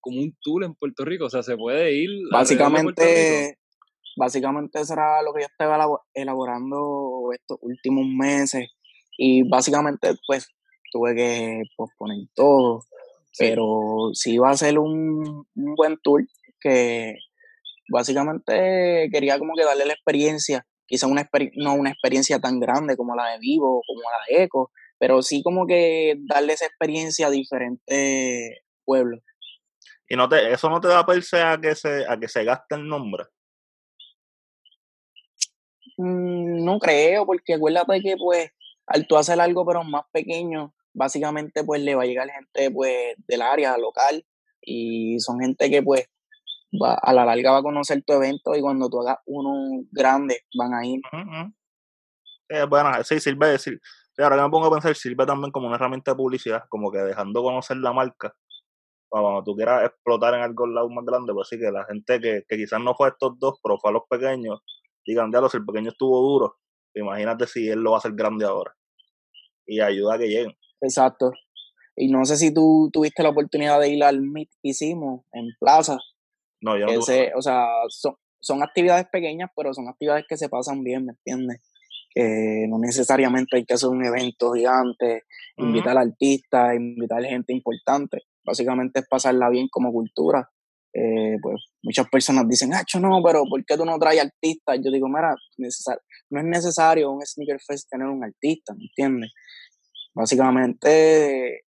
como un tour en Puerto Rico. O sea, se puede ir. básicamente básicamente eso era lo que yo estaba elabo- elaborando estos últimos meses y básicamente pues tuve que posponer todo Sí. pero sí iba a ser un, un buen tour que básicamente quería como que darle la experiencia, quizá una no una experiencia tan grande como la de Vivo, como la de Eco, pero sí como que darle esa experiencia a diferentes pueblos. Y no te, eso no te da perse a que se, a que se gaste el nombre. Mm, no creo, porque acuérdate que pues al tú hacer algo pero más pequeño, básicamente pues le va a llegar gente pues del área local y son gente que pues va, a la larga va a conocer tu evento y cuando tú hagas uno grande van a ir. Eh, bueno, sí, sirve decir. ahora que me pongo a pensar, sirve también como una herramienta de publicidad, como que dejando conocer la marca. Para cuando tú quieras explotar en algo lado más grande, pues sí, que la gente que, que quizás no fue a estos dos, pero fue a los pequeños, digan, diablo, si el pequeño estuvo duro, imagínate si él lo va a hacer grande ahora. Y ayuda a que lleguen. Exacto. Y no sé si tú tuviste la oportunidad de ir al meet que hicimos en Plaza. No, yo no que tuve- se- o sea, son, son actividades pequeñas, pero son actividades que se pasan bien, ¿me entiendes? Que no necesariamente hay que hacer un evento gigante, Ujú. invitar artistas, invitar gente importante. Básicamente es pasarla bien como cultura. Eh, pues muchas personas dicen, ah, no, pero ¿por qué tú no traes artistas? Yo digo, mira, no es necesario un Sneaker Fest tener un artista, ¿me entiendes? Básicamente,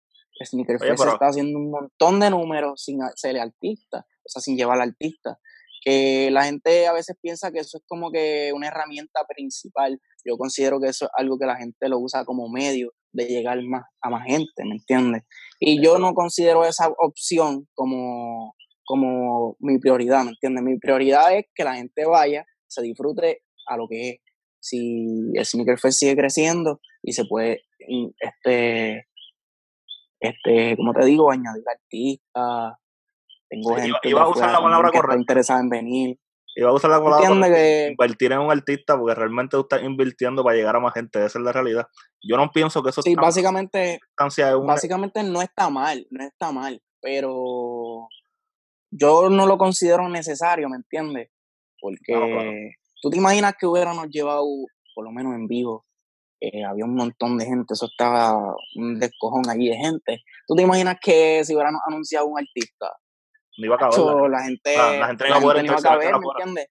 Sneaker Oye, Fest pero- está haciendo un montón de números sin ser artista, o sea, sin llevar al artista. Que la gente a veces piensa que eso es como que una herramienta principal. Yo considero que eso es algo que la gente lo usa como medio de llegar más a más gente, ¿me entiendes? Y yo no considero esa opción como, como mi prioridad, ¿me entiendes? Mi prioridad es que la gente vaya, se disfrute a lo que es. Si el Sneaker Fest sigue creciendo y se puede, mm, este, este, como te digo, añadir artistas. Tengo iba- gente iba a usar la palabra correcta. interesada en venir. Va a usar la palabra correcta, que- invertir en un artista porque realmente tú estás invirtiendo para llegar a más gente, esa es la realidad. Yo no pienso que eso Sí, básicamente, básicamente no está mal, no está mal, pero yo no lo considero necesario, ¿me entiendes? Porque Claro, claro. tú te imaginas que hubiéramos llevado, por lo menos en vivo, eh, había un montón de gente, eso estaba un descojón allí de gente. ¿Tú te imaginas que si hubiéramos anunciado un artista, no iba a acabar. La- la gente, la- la gente no iba a poder gente no iba a caber, ¿me entiendes?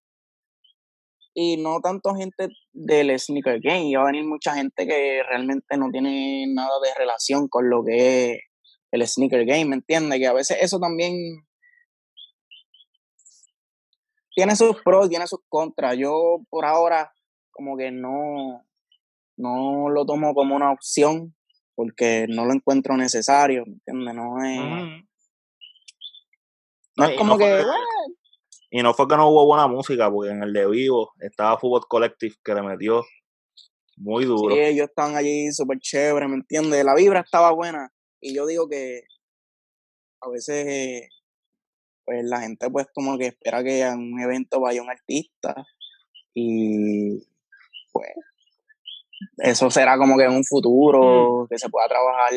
Y no tanto gente del sneaker game, iba a venir mucha gente que realmente no tiene nada de relación con lo que es el sneaker game, ¿me entiendes? Que a veces eso también tiene sus pros, tiene sus contras. Yo por ahora como que no, no lo tomo como una opción porque no lo encuentro necesario, ¿me entiendes? No es, no es como que... y no fue que no hubo buena música, porque en el de vivo estaba Fútbol Collective que le metió muy duro. Sí, ellos estaban allí súper chévere, ¿me entiendes? La vibra estaba buena. Y yo digo que a veces pues la gente pues como que espera que a un evento vaya un artista y pues eso será como que en un futuro mm. que se pueda trabajar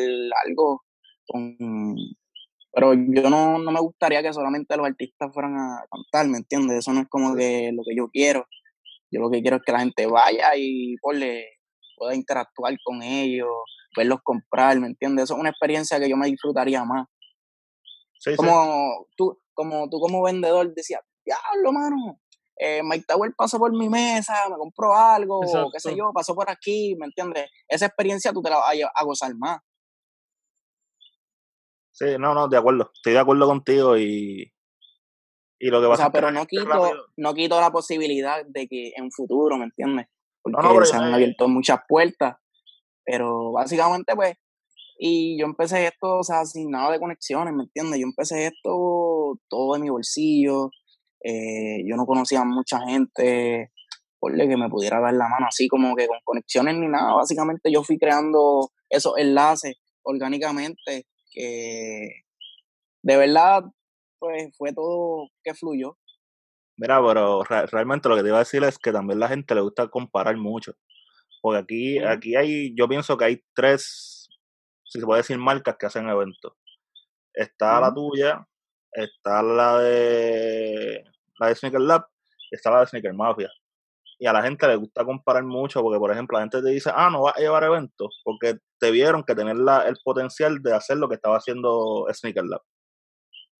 algo con pero yo no, no me gustaría que solamente los artistas fueran a cantar, ¿me entiendes? Eso no es como que lo que yo quiero. Yo lo que quiero es que la gente vaya y le pueda interactuar con ellos, verlos comprar, ¿me entiendes? Eso es una experiencia que yo me disfrutaría más. como tú, como tú como vendedor decías, diablo, mano, eh, Mike Tower pasó por mi mesa, me compró algo, qué sé yo, pasó por aquí, ¿me entiendes? Esa experiencia tú te la vas a, gozar más. Sí, no, no, de acuerdo. Estoy de acuerdo contigo y, y lo que va o sea, pero no quito, no quito la posibilidad de que en futuro, ¿me entiendes? Porque se han abierto muchas puertas, pero básicamente pues y yo empecé esto, o sea, sin nada de conexiones, ¿me entiendes? Yo empecé esto todo en mi bolsillo. Eh, yo no conocía a mucha gente, porle que me pudiera dar la mano así como que con conexiones ni nada. Básicamente yo fui creando esos enlaces orgánicamente que de verdad pues fue todo que fluyó. Mira, pero realmente lo que te iba a decir es que también la gente le gusta comparar mucho. Porque aquí, aquí hay, yo pienso que hay tres si se puede decir marcas que hacen eventos. Está la tuya, está la de la de Sneaker Lab y está la de Sneaker Mafia. Y a la gente le gusta comparar mucho porque, por ejemplo, la gente te dice, ah, no vas a llevar eventos porque te vieron que tener la, el potencial de hacer lo que estaba haciendo Sneaker Lab.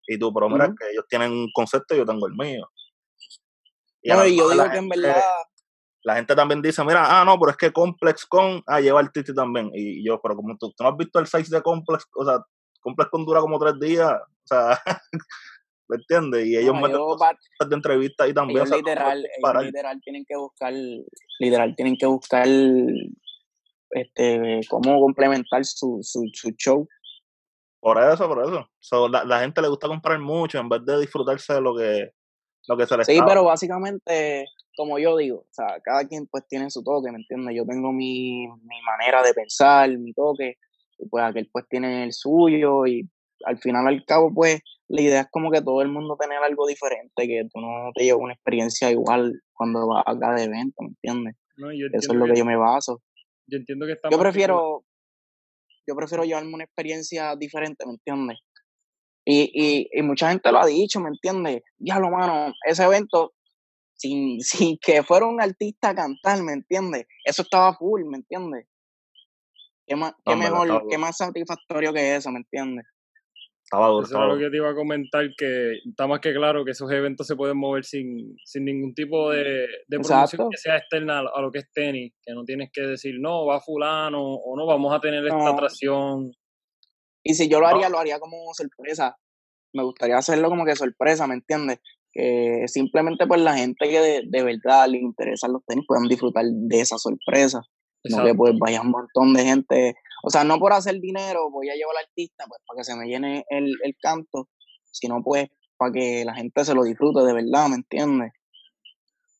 Y tú, pero mira, que ellos tienen un concepto y yo tengo el mío. Y no, yo digo que en verdad la gente también dice, mira, ah, no, pero es que Complex Con, ah, lleva el Titi también. Y yo, pero como tú, no has visto el size de Complex, o sea, Complex Con dura como tres días, o sea, (laughs) ¿me entiendes? Y ellos no, meten de entrevistas y también. Ellos literal, ellos literal tienen que buscar, literal tienen que buscar este cómo complementar su, su, su show. Por eso, por eso. la, la, gente le gusta comprar mucho en vez de disfrutarse de lo que, lo que se les Sí, pero básicamente como yo digo, o sea, cada quien pues tiene su toque, ¿me entiendes? Yo tengo mi, mi manera de pensar, mi toque, y pues aquel pues tiene el suyo, y al final al cabo pues la idea es como que todo el mundo tener algo diferente, que tú no te lleves una experiencia igual cuando vas a cada evento, ¿me entiendes? Eso es lo que, yo me baso. Yo entiendo que está Yo prefiero, yo prefiero llevarme una experiencia diferente, ¿me entiendes? Y, y, y mucha gente lo ha dicho, ¿me entiendes? lo mano, ese evento sin, (laughs) sin que fuera un artista a cantar, ¿me entiendes? Eso estaba full, ¿me entiendes? ¿Qué más, qué mejor, qué más satisfactorio que eso, ¿me entiendes? Estaba duro, Eso es lo que te iba a comentar, que está más que claro que esos eventos se pueden mover sin, sin ningún tipo de, de promoción que sea externa a lo que es tenis, que no tienes que decir, no, va fulano, o no, vamos a tener esta atracción. Y si yo lo haría, lo haría como sorpresa. Me gustaría hacerlo como que sorpresa, ¿me entiendes? que simplemente pues la gente que de, verdad le interesan los tenis puedan disfrutar de esa sorpresa. No que pues vaya un montón de gente, o sea, no por hacer dinero voy a llevar al artista pues para que se me llene el, el canto, sino pues para que la gente se lo disfrute de verdad, ¿me entiendes?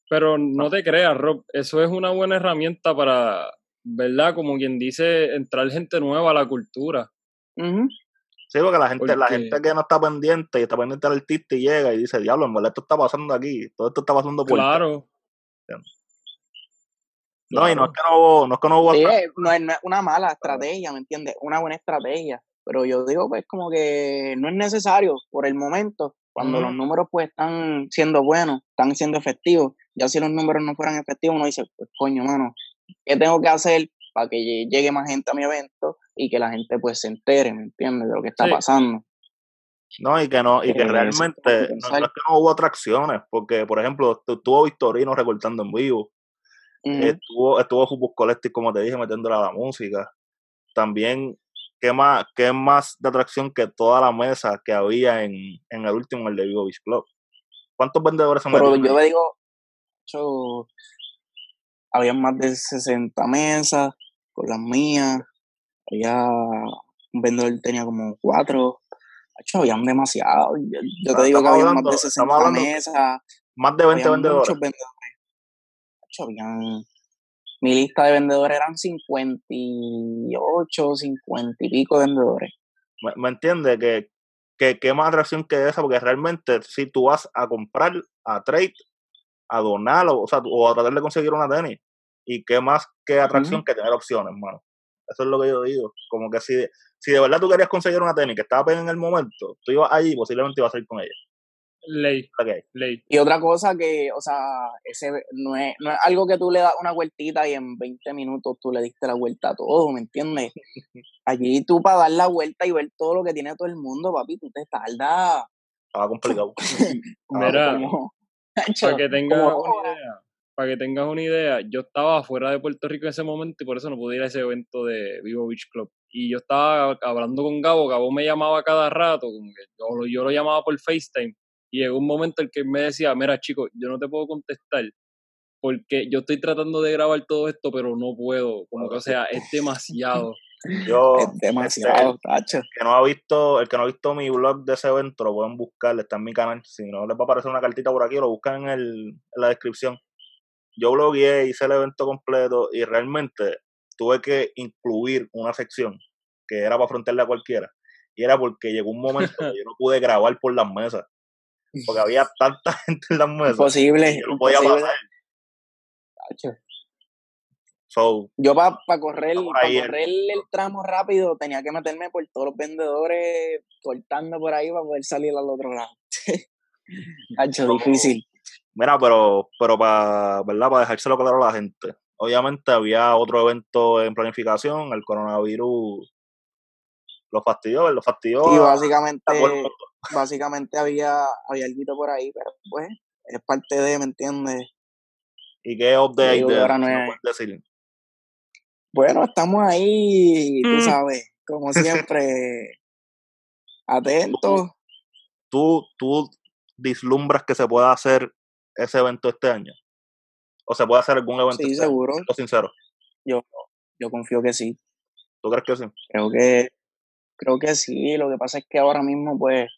Pero no te creas, Rob, eso es una buena herramienta para, ¿verdad? Como quien dice, entrar gente nueva a la cultura. Sí, porque la gente, la gente que no está pendiente y está pendiente del artista y llega y dice, diablo, en verdad esto está pasando aquí, todo esto está pasando por Claro. No, y no es que no hubo, no es que no hubo sí, no es una mala estrategia, ¿me entiendes? Una buena estrategia. Pero yo digo, pues, como que no es necesario por el momento, cuando los números, pues, están siendo buenos, están siendo efectivos. Ya si los números no fueran efectivos, uno dice, pues, coño, mano, ¿qué tengo que hacer para que llegue más gente a mi evento y que la gente pues se entere, ¿me entiendes? De lo que está pasando. No, y que no, y que eh, realmente no, es que no hubo atracciones, porque por ejemplo, estuvo Victorino recortando en vivo, estuvo, estuvo Fútbol Collective, como te dije, metiéndole a la música. También ¿qué más, qué más de atracción que toda la mesa que había en, en el último, el de Vivo Beach Club? ¿Cuántos vendedores se Pero metieron yo digo, yo, había más de 60 mesas con las mías. Había un vendedor tenía como cuatro. Hacho, habían demasiado. Yo, yo te digo que había más de estamos 60 hablando- mesas. Más de 20 Habían vendedores. muchos vendedores. Habían, mi lista de vendedores eran 58, 50 y pico vendedores. ¿Me, me entiendes? Que, que qué más atracción que esa, porque realmente si tú vas a comprar, a trade, a donar, o, o sea, o a tratar de conseguir una tenis, y qué más que atracción que tener opciones, mano. Eso es lo que yo digo. Como que si, si de verdad tú querías conseguir una tenis que estaba pegada en el momento, tú ibas allí y posiblemente ibas a ir con ella. Ley, Ok. ley. Y otra cosa que, o sea, ese no es, no es algo que tú le das una vueltita y en 20 minutos tú le diste la vuelta a todo, ¿me entiendes? (laughs) Allí tú para dar la vuelta y ver todo lo que tiene todo el mundo, papi, tú te tardas. Estaba complicado. (laughs) Mira, como- para que tengas como una idea, para que tengas una idea, yo estaba fuera de Puerto Rico en ese momento y por eso no pude ir a ese evento de Vivo Beach Club. Y yo estaba hablando con Gabo, Gabo me llamaba cada rato, como que yo, lo- yo lo llamaba por FaceTime. Y llegó un momento en que él me decía, mira chico, yo no te puedo contestar porque yo estoy tratando de grabar todo esto, pero no puedo. Como que, o sea, es (laughs) demasiado. Yo, Es demasiado, tacho. el que no ha visto, el que no ha visto mi blog de ese evento, lo pueden buscar, está en mi canal. Si no les va a aparecer una cartita por aquí, lo buscan en, el, en la descripción. Yo blogueé, hice el evento completo y realmente tuve que incluir una sección que era para frontearle a cualquiera. Y era porque llegó un momento que yo no pude grabar por las mesas. Porque había tanta (laughs) gente en las mesas. Imposible, que yo no podía imposible, pasar. So, Yo para correr, pa ahí el- correr el tramo rápido tenía que meterme por todos los vendedores, cortando por ahí para poder salir al otro lado. (laughs) Difícil. Mira, pero, pero para, ¿verdad? Para dejárselo claro a la gente. Obviamente había otro evento en planificación, el coronavirus lo fastidió, lo fastidió Y básicamente, básicamente había, había algo por ahí, pero pues es parte de, ¿me entiendes? ¿Y qué update de ahora no es- decir? Bueno, estamos ahí, tú Mm. sabes, como siempre, (laughs) atentos. ¿Tú, ¿Tú vislumbras que se pueda hacer ese evento este año? ¿O se puede hacer algún evento Sí, este año? seguro. Siendo sincero. Yo, yo confío que sí. ¿Tú crees que sí? Creo que, creo que sí. Lo que pasa es que ahora mismo, pues,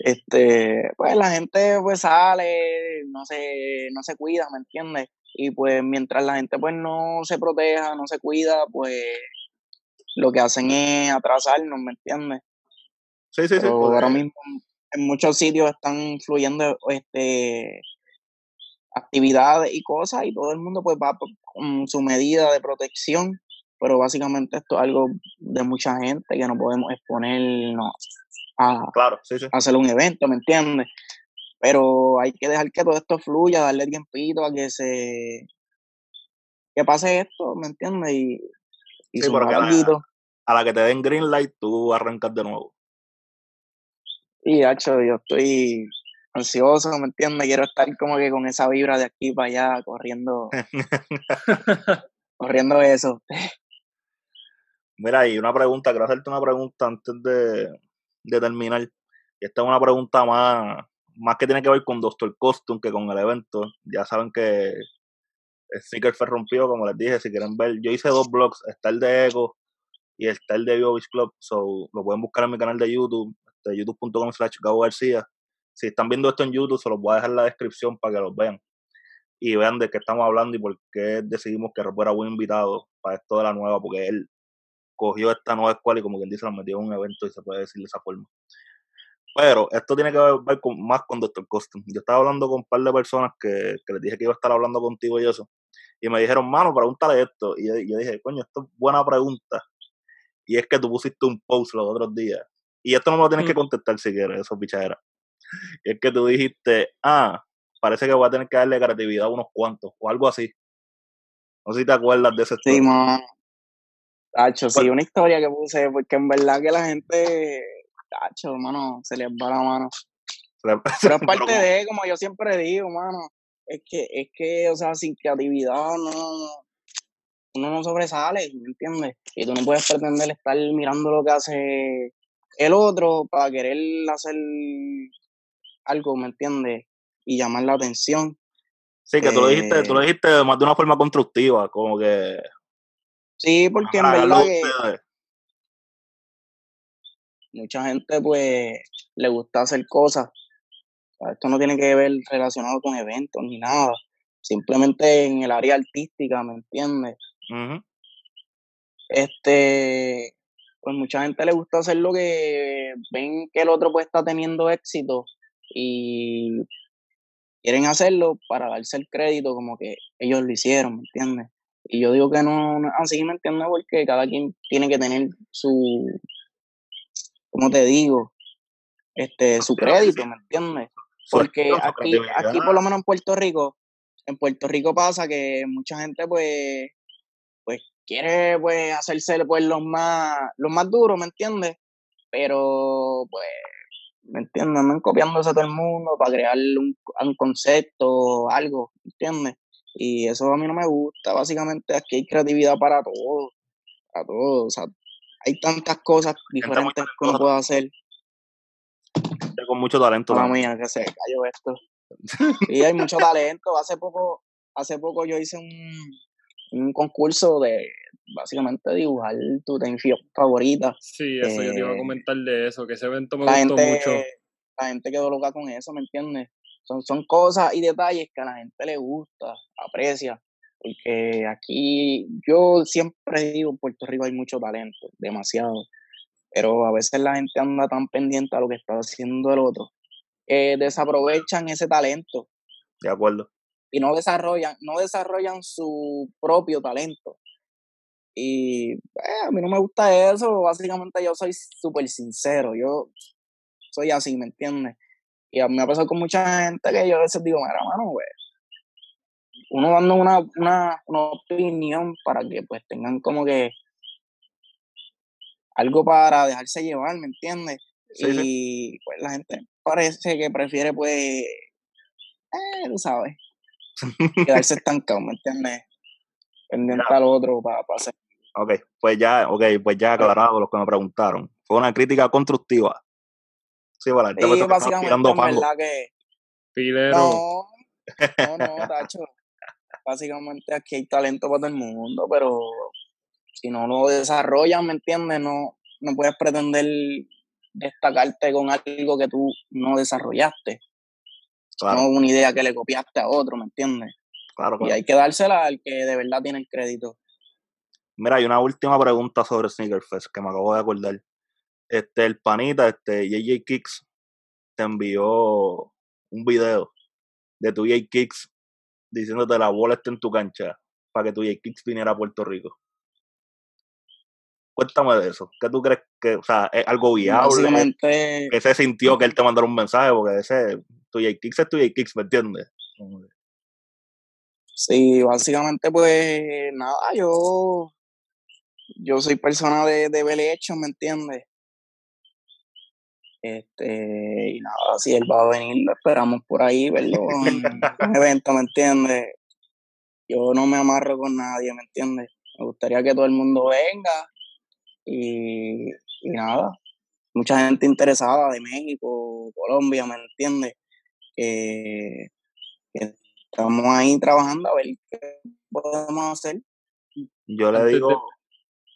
este, pues la gente pues sale, no se, no se cuida, ¿me entiendes? Y pues mientras la gente pues no se proteja, no se cuida, pues lo que hacen es atrasarnos, ¿me entiendes? Sí, sí, sí. Pero porque- ahora mismo en muchos sitios están fluyendo este actividades y cosas y todo el mundo pues va por- con su medida de protección, pero básicamente esto es algo de mucha gente que no podemos exponernos a, Claro, sí, sí. a hacer un evento, ¿me entiendes? Pero hay que dejar que todo esto fluya, darle tiempito a que se que pase esto, ¿me entiendes? Y, y Sí, porque la- alguito. A la que te den green light, tú arrancas de nuevo. Y, hacho, yo estoy ansioso, ¿me entiendes? Quiero estar como que con esa vibra de aquí para allá, corriendo, (laughs) corriendo eso. Mira, y una pregunta, quiero hacerte una pregunta antes de, de terminar. Esta es una pregunta más, más que tiene que ver con Doctor Costume que con el evento. Ya saben que el Sneaker fue rompido, como les dije, si quieren ver. Yo hice dos blogs, está el de Echo y está el de Beach Club. So, lo pueden buscar en mi canal de YouTube, de youtube.com slash Gabo García. Si están viendo esto en YouTube, se los voy a dejar en la descripción para que los vean. Y vean de qué estamos hablando y por qué decidimos que Rob era buen invitado para esto de la nueva, porque él cogió esta nueva escuela y como quien dice la metió en un evento y se puede decir de esa forma. Pero esto tiene que ver con, más con Dr. Custom. Yo estaba hablando con un par de personas que, que les dije que iba a estar hablando contigo y eso. Y me dijeron, mano, pregúntale esto. Y yo, yo dije, coño, esto es buena pregunta. Y es que tú pusiste un post los otros días. Y esto no me lo tienes que contestar si quieres, eso pichadera. Y es que tú dijiste, ah, parece que voy a tener que darle creatividad a unos cuantos, o algo así. No sé si te acuerdas de ese Sí, man. Tacho, sí, ¿Cuál? una historia que puse, porque en verdad que la gente, tacho, mano, se les va la mano. (laughs) Pero es parte de, como yo siempre digo, mano, es que, es que, o sea, sin creatividad no, uno no sobresale, ¿me entiendes? Y tú no puedes pretender estar mirando lo que hace el otro para querer hacer algo, ¿me entiendes? Y llamar la atención. Sí, que tú lo dijiste, tú lo eh, dijiste más de una forma constructiva, como que... Sí, porque en verdad que mucha gente pues le gusta hacer cosas. esto no tiene que ver relacionado con eventos ni nada. Simplemente en el área artística, ¿me entiendes? Este, pues mucha gente le gusta hacer lo que ven que el otro pues está teniendo éxito y quieren hacerlo para darse el crédito como que ellos lo hicieron, ¿me entiendes? Y yo digo que no, así, ¿me entiendes? Porque cada quien tiene que tener su, como te digo, este, su crédito, ¿me entiendes? Porque aquí, aquí por lo menos en Puerto Rico, en Puerto Rico pasa que mucha gente pues, pues quiere pues hacerse pues los más, los más duros, ¿me entiendes? Pero pues, ¿me entiendes? Andan copiándose a todo el mundo para crear un, un concepto, algo, ¿me entiendes? Y eso a mí no me gusta, básicamente aquí hay creatividad para todo, para todo, o sea, hay tantas cosas diferentes que uno puede hacer. Con mucho talento. Mamá mía, que se cayó esto. Sí, hay mucho (laughs) talento. Hace poco, hace poco yo hice un, un concurso de básicamente dibujar tu tensión favorita. Sí, eso yo te iba a eh, comentar de eso, que ese evento me gustó mucho. La gente quedó loca con eso, ¿me entiendes? Son, son cosas y detalles que a la gente le gusta, aprecia. Porque aquí yo siempre digo, en Puerto Rico hay mucho talento, demasiado. Pero a veces la gente anda tan pendiente a lo que está haciendo el otro, que desaprovechan ese talento. De acuerdo. Y no desarrollan, no desarrollan su propio talento. Y eh, a mí no me gusta eso, básicamente yo soy súper sincero, yo soy así, ¿me entiendes? Y a mí me ha pasado con mucha gente que yo a veces digo, mira, mano, güey, uno dando una, una, una opinión para que pues tengan como que algo para dejarse llevar, ¿me entiendes? y pues la gente parece que prefiere pues, eh, tú sabes, quedarse (laughs) estancado, ¿me entiendes? Pendiente al otro para, para hacer. Ok, pues ya, ok, pues ya aclarado los que me preguntaron. Fue una crítica constructiva. Sí, bueno, sí, básicamente, verdad que... Filero. No, no, no, Tacho básicamente aquí hay talento para todo el mundo, pero si no lo desarrollas, ¿me entiendes? No, no puedes pretender destacarte con algo que tú no desarrollaste. No una idea que le copiaste a otro, ¿me entiendes? Claro, Y hay que dársela al que de verdad tiene el crédito. Mira, hay una última pregunta sobre Sneaker Fest que me acabo de acordar. Este, el panita, este, JJ Kicks, te envió un video de tu JJ Kicks diciéndote la bola está en tu cancha para que tu Kicks viniera a Puerto Rico. Cuéntame de eso. ¿Qué tú crees que, o sea, es algo viable? ¿Qué se sintió que él te mandara un mensaje? Porque ese, tu Kicks es tu Kicks, ¿me entiendes? Sí, básicamente, pues nada, yo, yo soy persona de, de ver hecho, ¿me entiendes? Este, y nada, si él va a venir, lo esperamos por ahí, verlo (laughs) en un evento, ¿me entiendes? Yo no me amarro con nadie, ¿me entiendes? Me gustaría que todo el mundo venga y, y nada, mucha gente interesada de México, Colombia, ¿me entiendes? que estamos ahí trabajando a ver qué podemos hacer. Yo le digo,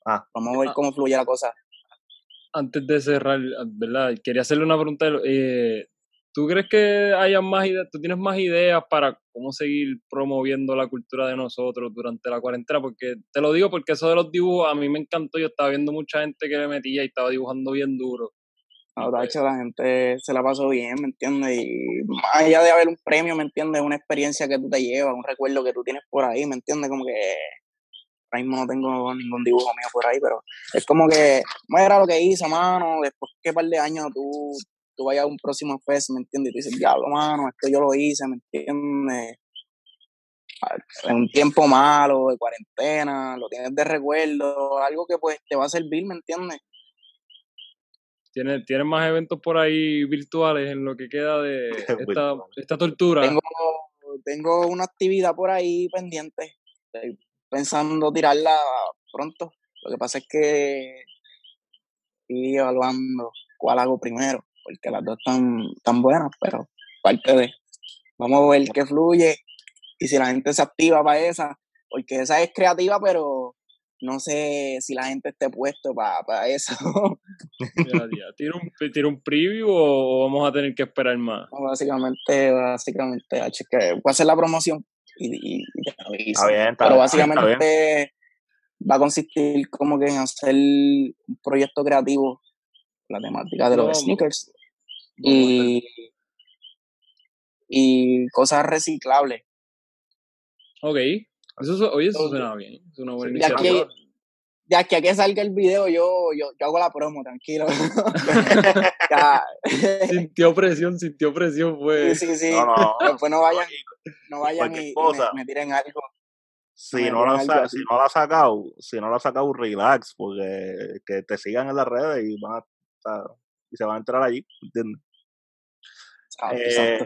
ah, vamos a ver cómo fluye la cosa antes de cerrar, ¿verdad? Quería hacerle una pregunta. Eh, ¿Tú crees que haya más ideas, tú tienes más ideas para cómo seguir promoviendo la cultura de nosotros durante la cuarentena? Porque te lo digo porque eso de los dibujos a mí me encantó. Yo estaba viendo mucha gente que le metía y estaba dibujando bien duro. Ahora, hecho, la gente se la pasó bien, ¿me entiendes? Y más allá de haber un premio, ¿me entiendes? Una experiencia que tú te llevas, un recuerdo que tú tienes por ahí, ¿me entiendes? Como que ahora mismo no tengo ningún dibujo mío por ahí, pero es como que, no era lo que hice, mano, después que par de años tú, tú vayas a un próximo fest, ¿me entiendes? Y tú dices, diablo, mano, esto yo lo hice, ¿me entiendes? En un tiempo malo, de cuarentena, lo tienes de recuerdo, algo que pues te va a servir, ¿me entiendes? ¿Tienes, ¿Tienes más eventos por ahí virtuales en lo que queda de (laughs) esta, esta tortura? Tengo, tengo una actividad por ahí pendiente pensando tirarla pronto. Lo que pasa es que estoy evaluando cuál hago primero, porque las dos están tan buenas, pero parte de. Vamos a ver qué fluye y si la gente se activa para esa, porque esa es creativa, pero no sé si la gente esté puesto para eso. (laughs) ¿Tira un, un preview o vamos a tener que esperar más? básicamente, básicamente, voy a hacer la promoción y, y, Está bien, Pero básicamente va a consistir como que en hacer un proyecto creativo, la temática de los sneakers. Y, y cosas reciclables. Ok. Eso, oye, eso suena bien. Es una buena aquí, de aquí a que salga el video, yo, yo, yo hago la promo, tranquilo. (laughs) sintió presión, sintió presión, pues. Sí, sí, sí. No, no. Después no vayan, no vayan y, me, tiren algo. Si no, la, si no la has sacado, si no la has sacado, relax, porque que te sigan en las redes y van a, y se van a entrar allí, ¿entiendes? Eh,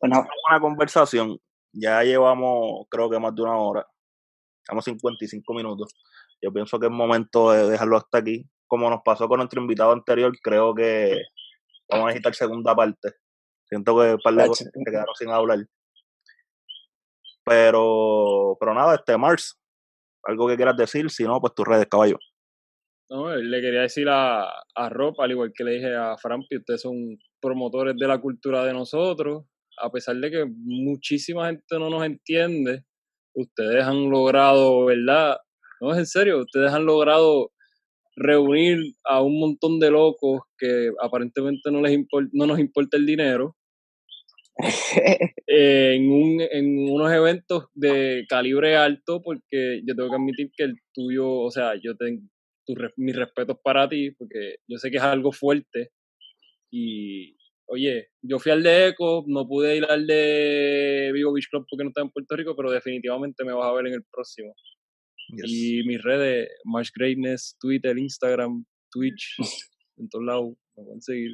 bueno, una conversación ya llevamos, creo que más de una hora. Estamos 55 minutos. Yo pienso que es momento de dejarlo hasta aquí. Como nos pasó con nuestro invitado anterior, creo que vamos a necesitar segunda parte. Siento que un par de cosas que quedaron sin hablar. Pero, pero nada, este Mars, algo que quieras decir, si no, pues tus redes, caballo. No, le quería decir a, a Rob, al igual que le dije a Frampi, ustedes son promotores de la cultura de nosotros a pesar de que muchísima gente no nos entiende, ustedes han logrado, ¿verdad? No es en serio, ustedes han logrado reunir a un montón de locos que aparentemente no les no nos importa el dinero (laughs) en, un, en unos eventos de calibre alto porque yo tengo que admitir que el tuyo, o sea, yo tengo mis respetos para ti porque yo sé que es algo fuerte y, oye, yo fui al de Eco, no pude ir al de Vivo Beach Club porque no estaba en Puerto Rico, pero definitivamente me vas a ver en el próximo. Y mis redes, March Greatness, Twitter, Instagram, Twitch, en todos lados, me pueden seguir.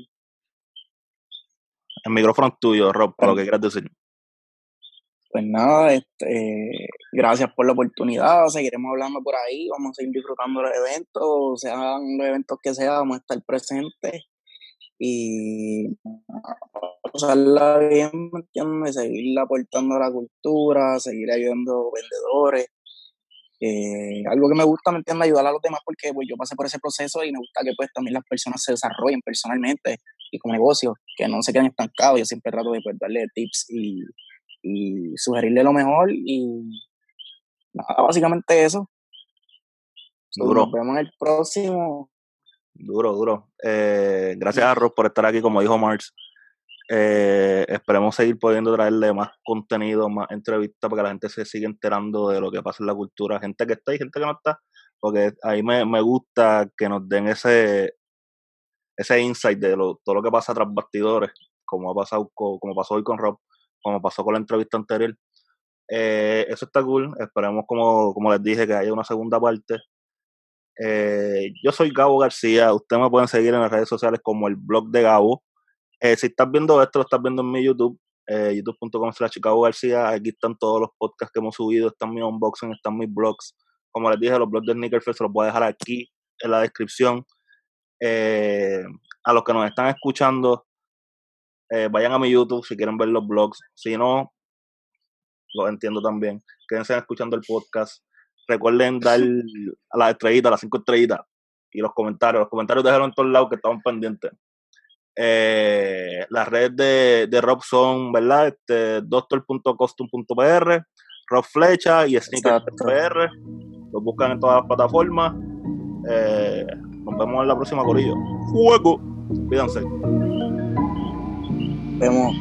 El micrófono es tuyo, Rob, para lo que quieras decir. Pues nada, este, gracias por la oportunidad, seguiremos hablando por ahí, vamos a seguir disfrutando los eventos, sean los eventos que sean, vamos a estar presentes y usarla bien, ¿me Seguirla aportando a la cultura, seguir ayudando a vendedores. Eh, algo que me gusta, ¿me entiendes? Ayudar a los demás porque pues, yo pasé por ese proceso y me gusta que pues también las personas se desarrollen personalmente y como negocio, que no se queden estancados. Yo siempre trato de pues, darle tips y, y sugerirle lo mejor y nada, básicamente eso. Nos vemos en el próximo. Duro, duro. Eh, gracias a Ross por estar aquí, como dijo Mars. Eh, esperemos seguir pudiendo traerle más contenido, más entrevistas para que la gente se siga enterando de lo que pasa en la cultura. Gente que está y gente que no está. Porque ahí me, me gusta que nos den ese ese insight de todo lo que pasa tras bastidores, como ha pasado como pasó hoy con Rob, como pasó con la entrevista anterior. Eh, eso está cool. Esperemos, como, como les dije, que haya una segunda parte. Eh, yo soy Gabo García. Ustedes me pueden seguir en las redes sociales como el blog de Gabo. Eh, si estás viendo esto, lo estás viendo en mi YouTube, eh, youtube.com slash Gabo García. Aquí están todos los podcasts que hemos subido, están mis unboxing, están mis blogs. Como les dije, los blogs de Sneakerfest se los voy a dejar aquí en la descripción. a los que nos están escuchando, vayan a mi YouTube si quieren ver los blogs. Si no, lo entiendo también. Quédense escuchando el podcast. Recuerden dar (laughs) a las estrellitas, las cinco estrellitas y los comentarios. Los comentarios dejaron en todos lados que estaban pendientes. Eh, las redes de, de Rob son, ¿verdad? Este, doctor.costum.pr, Rob Flecha y Sneakers.pr. Los buscan en todas las plataformas. Eh, nos vemos en la próxima corillo. Juego. Cuídense. Vemos.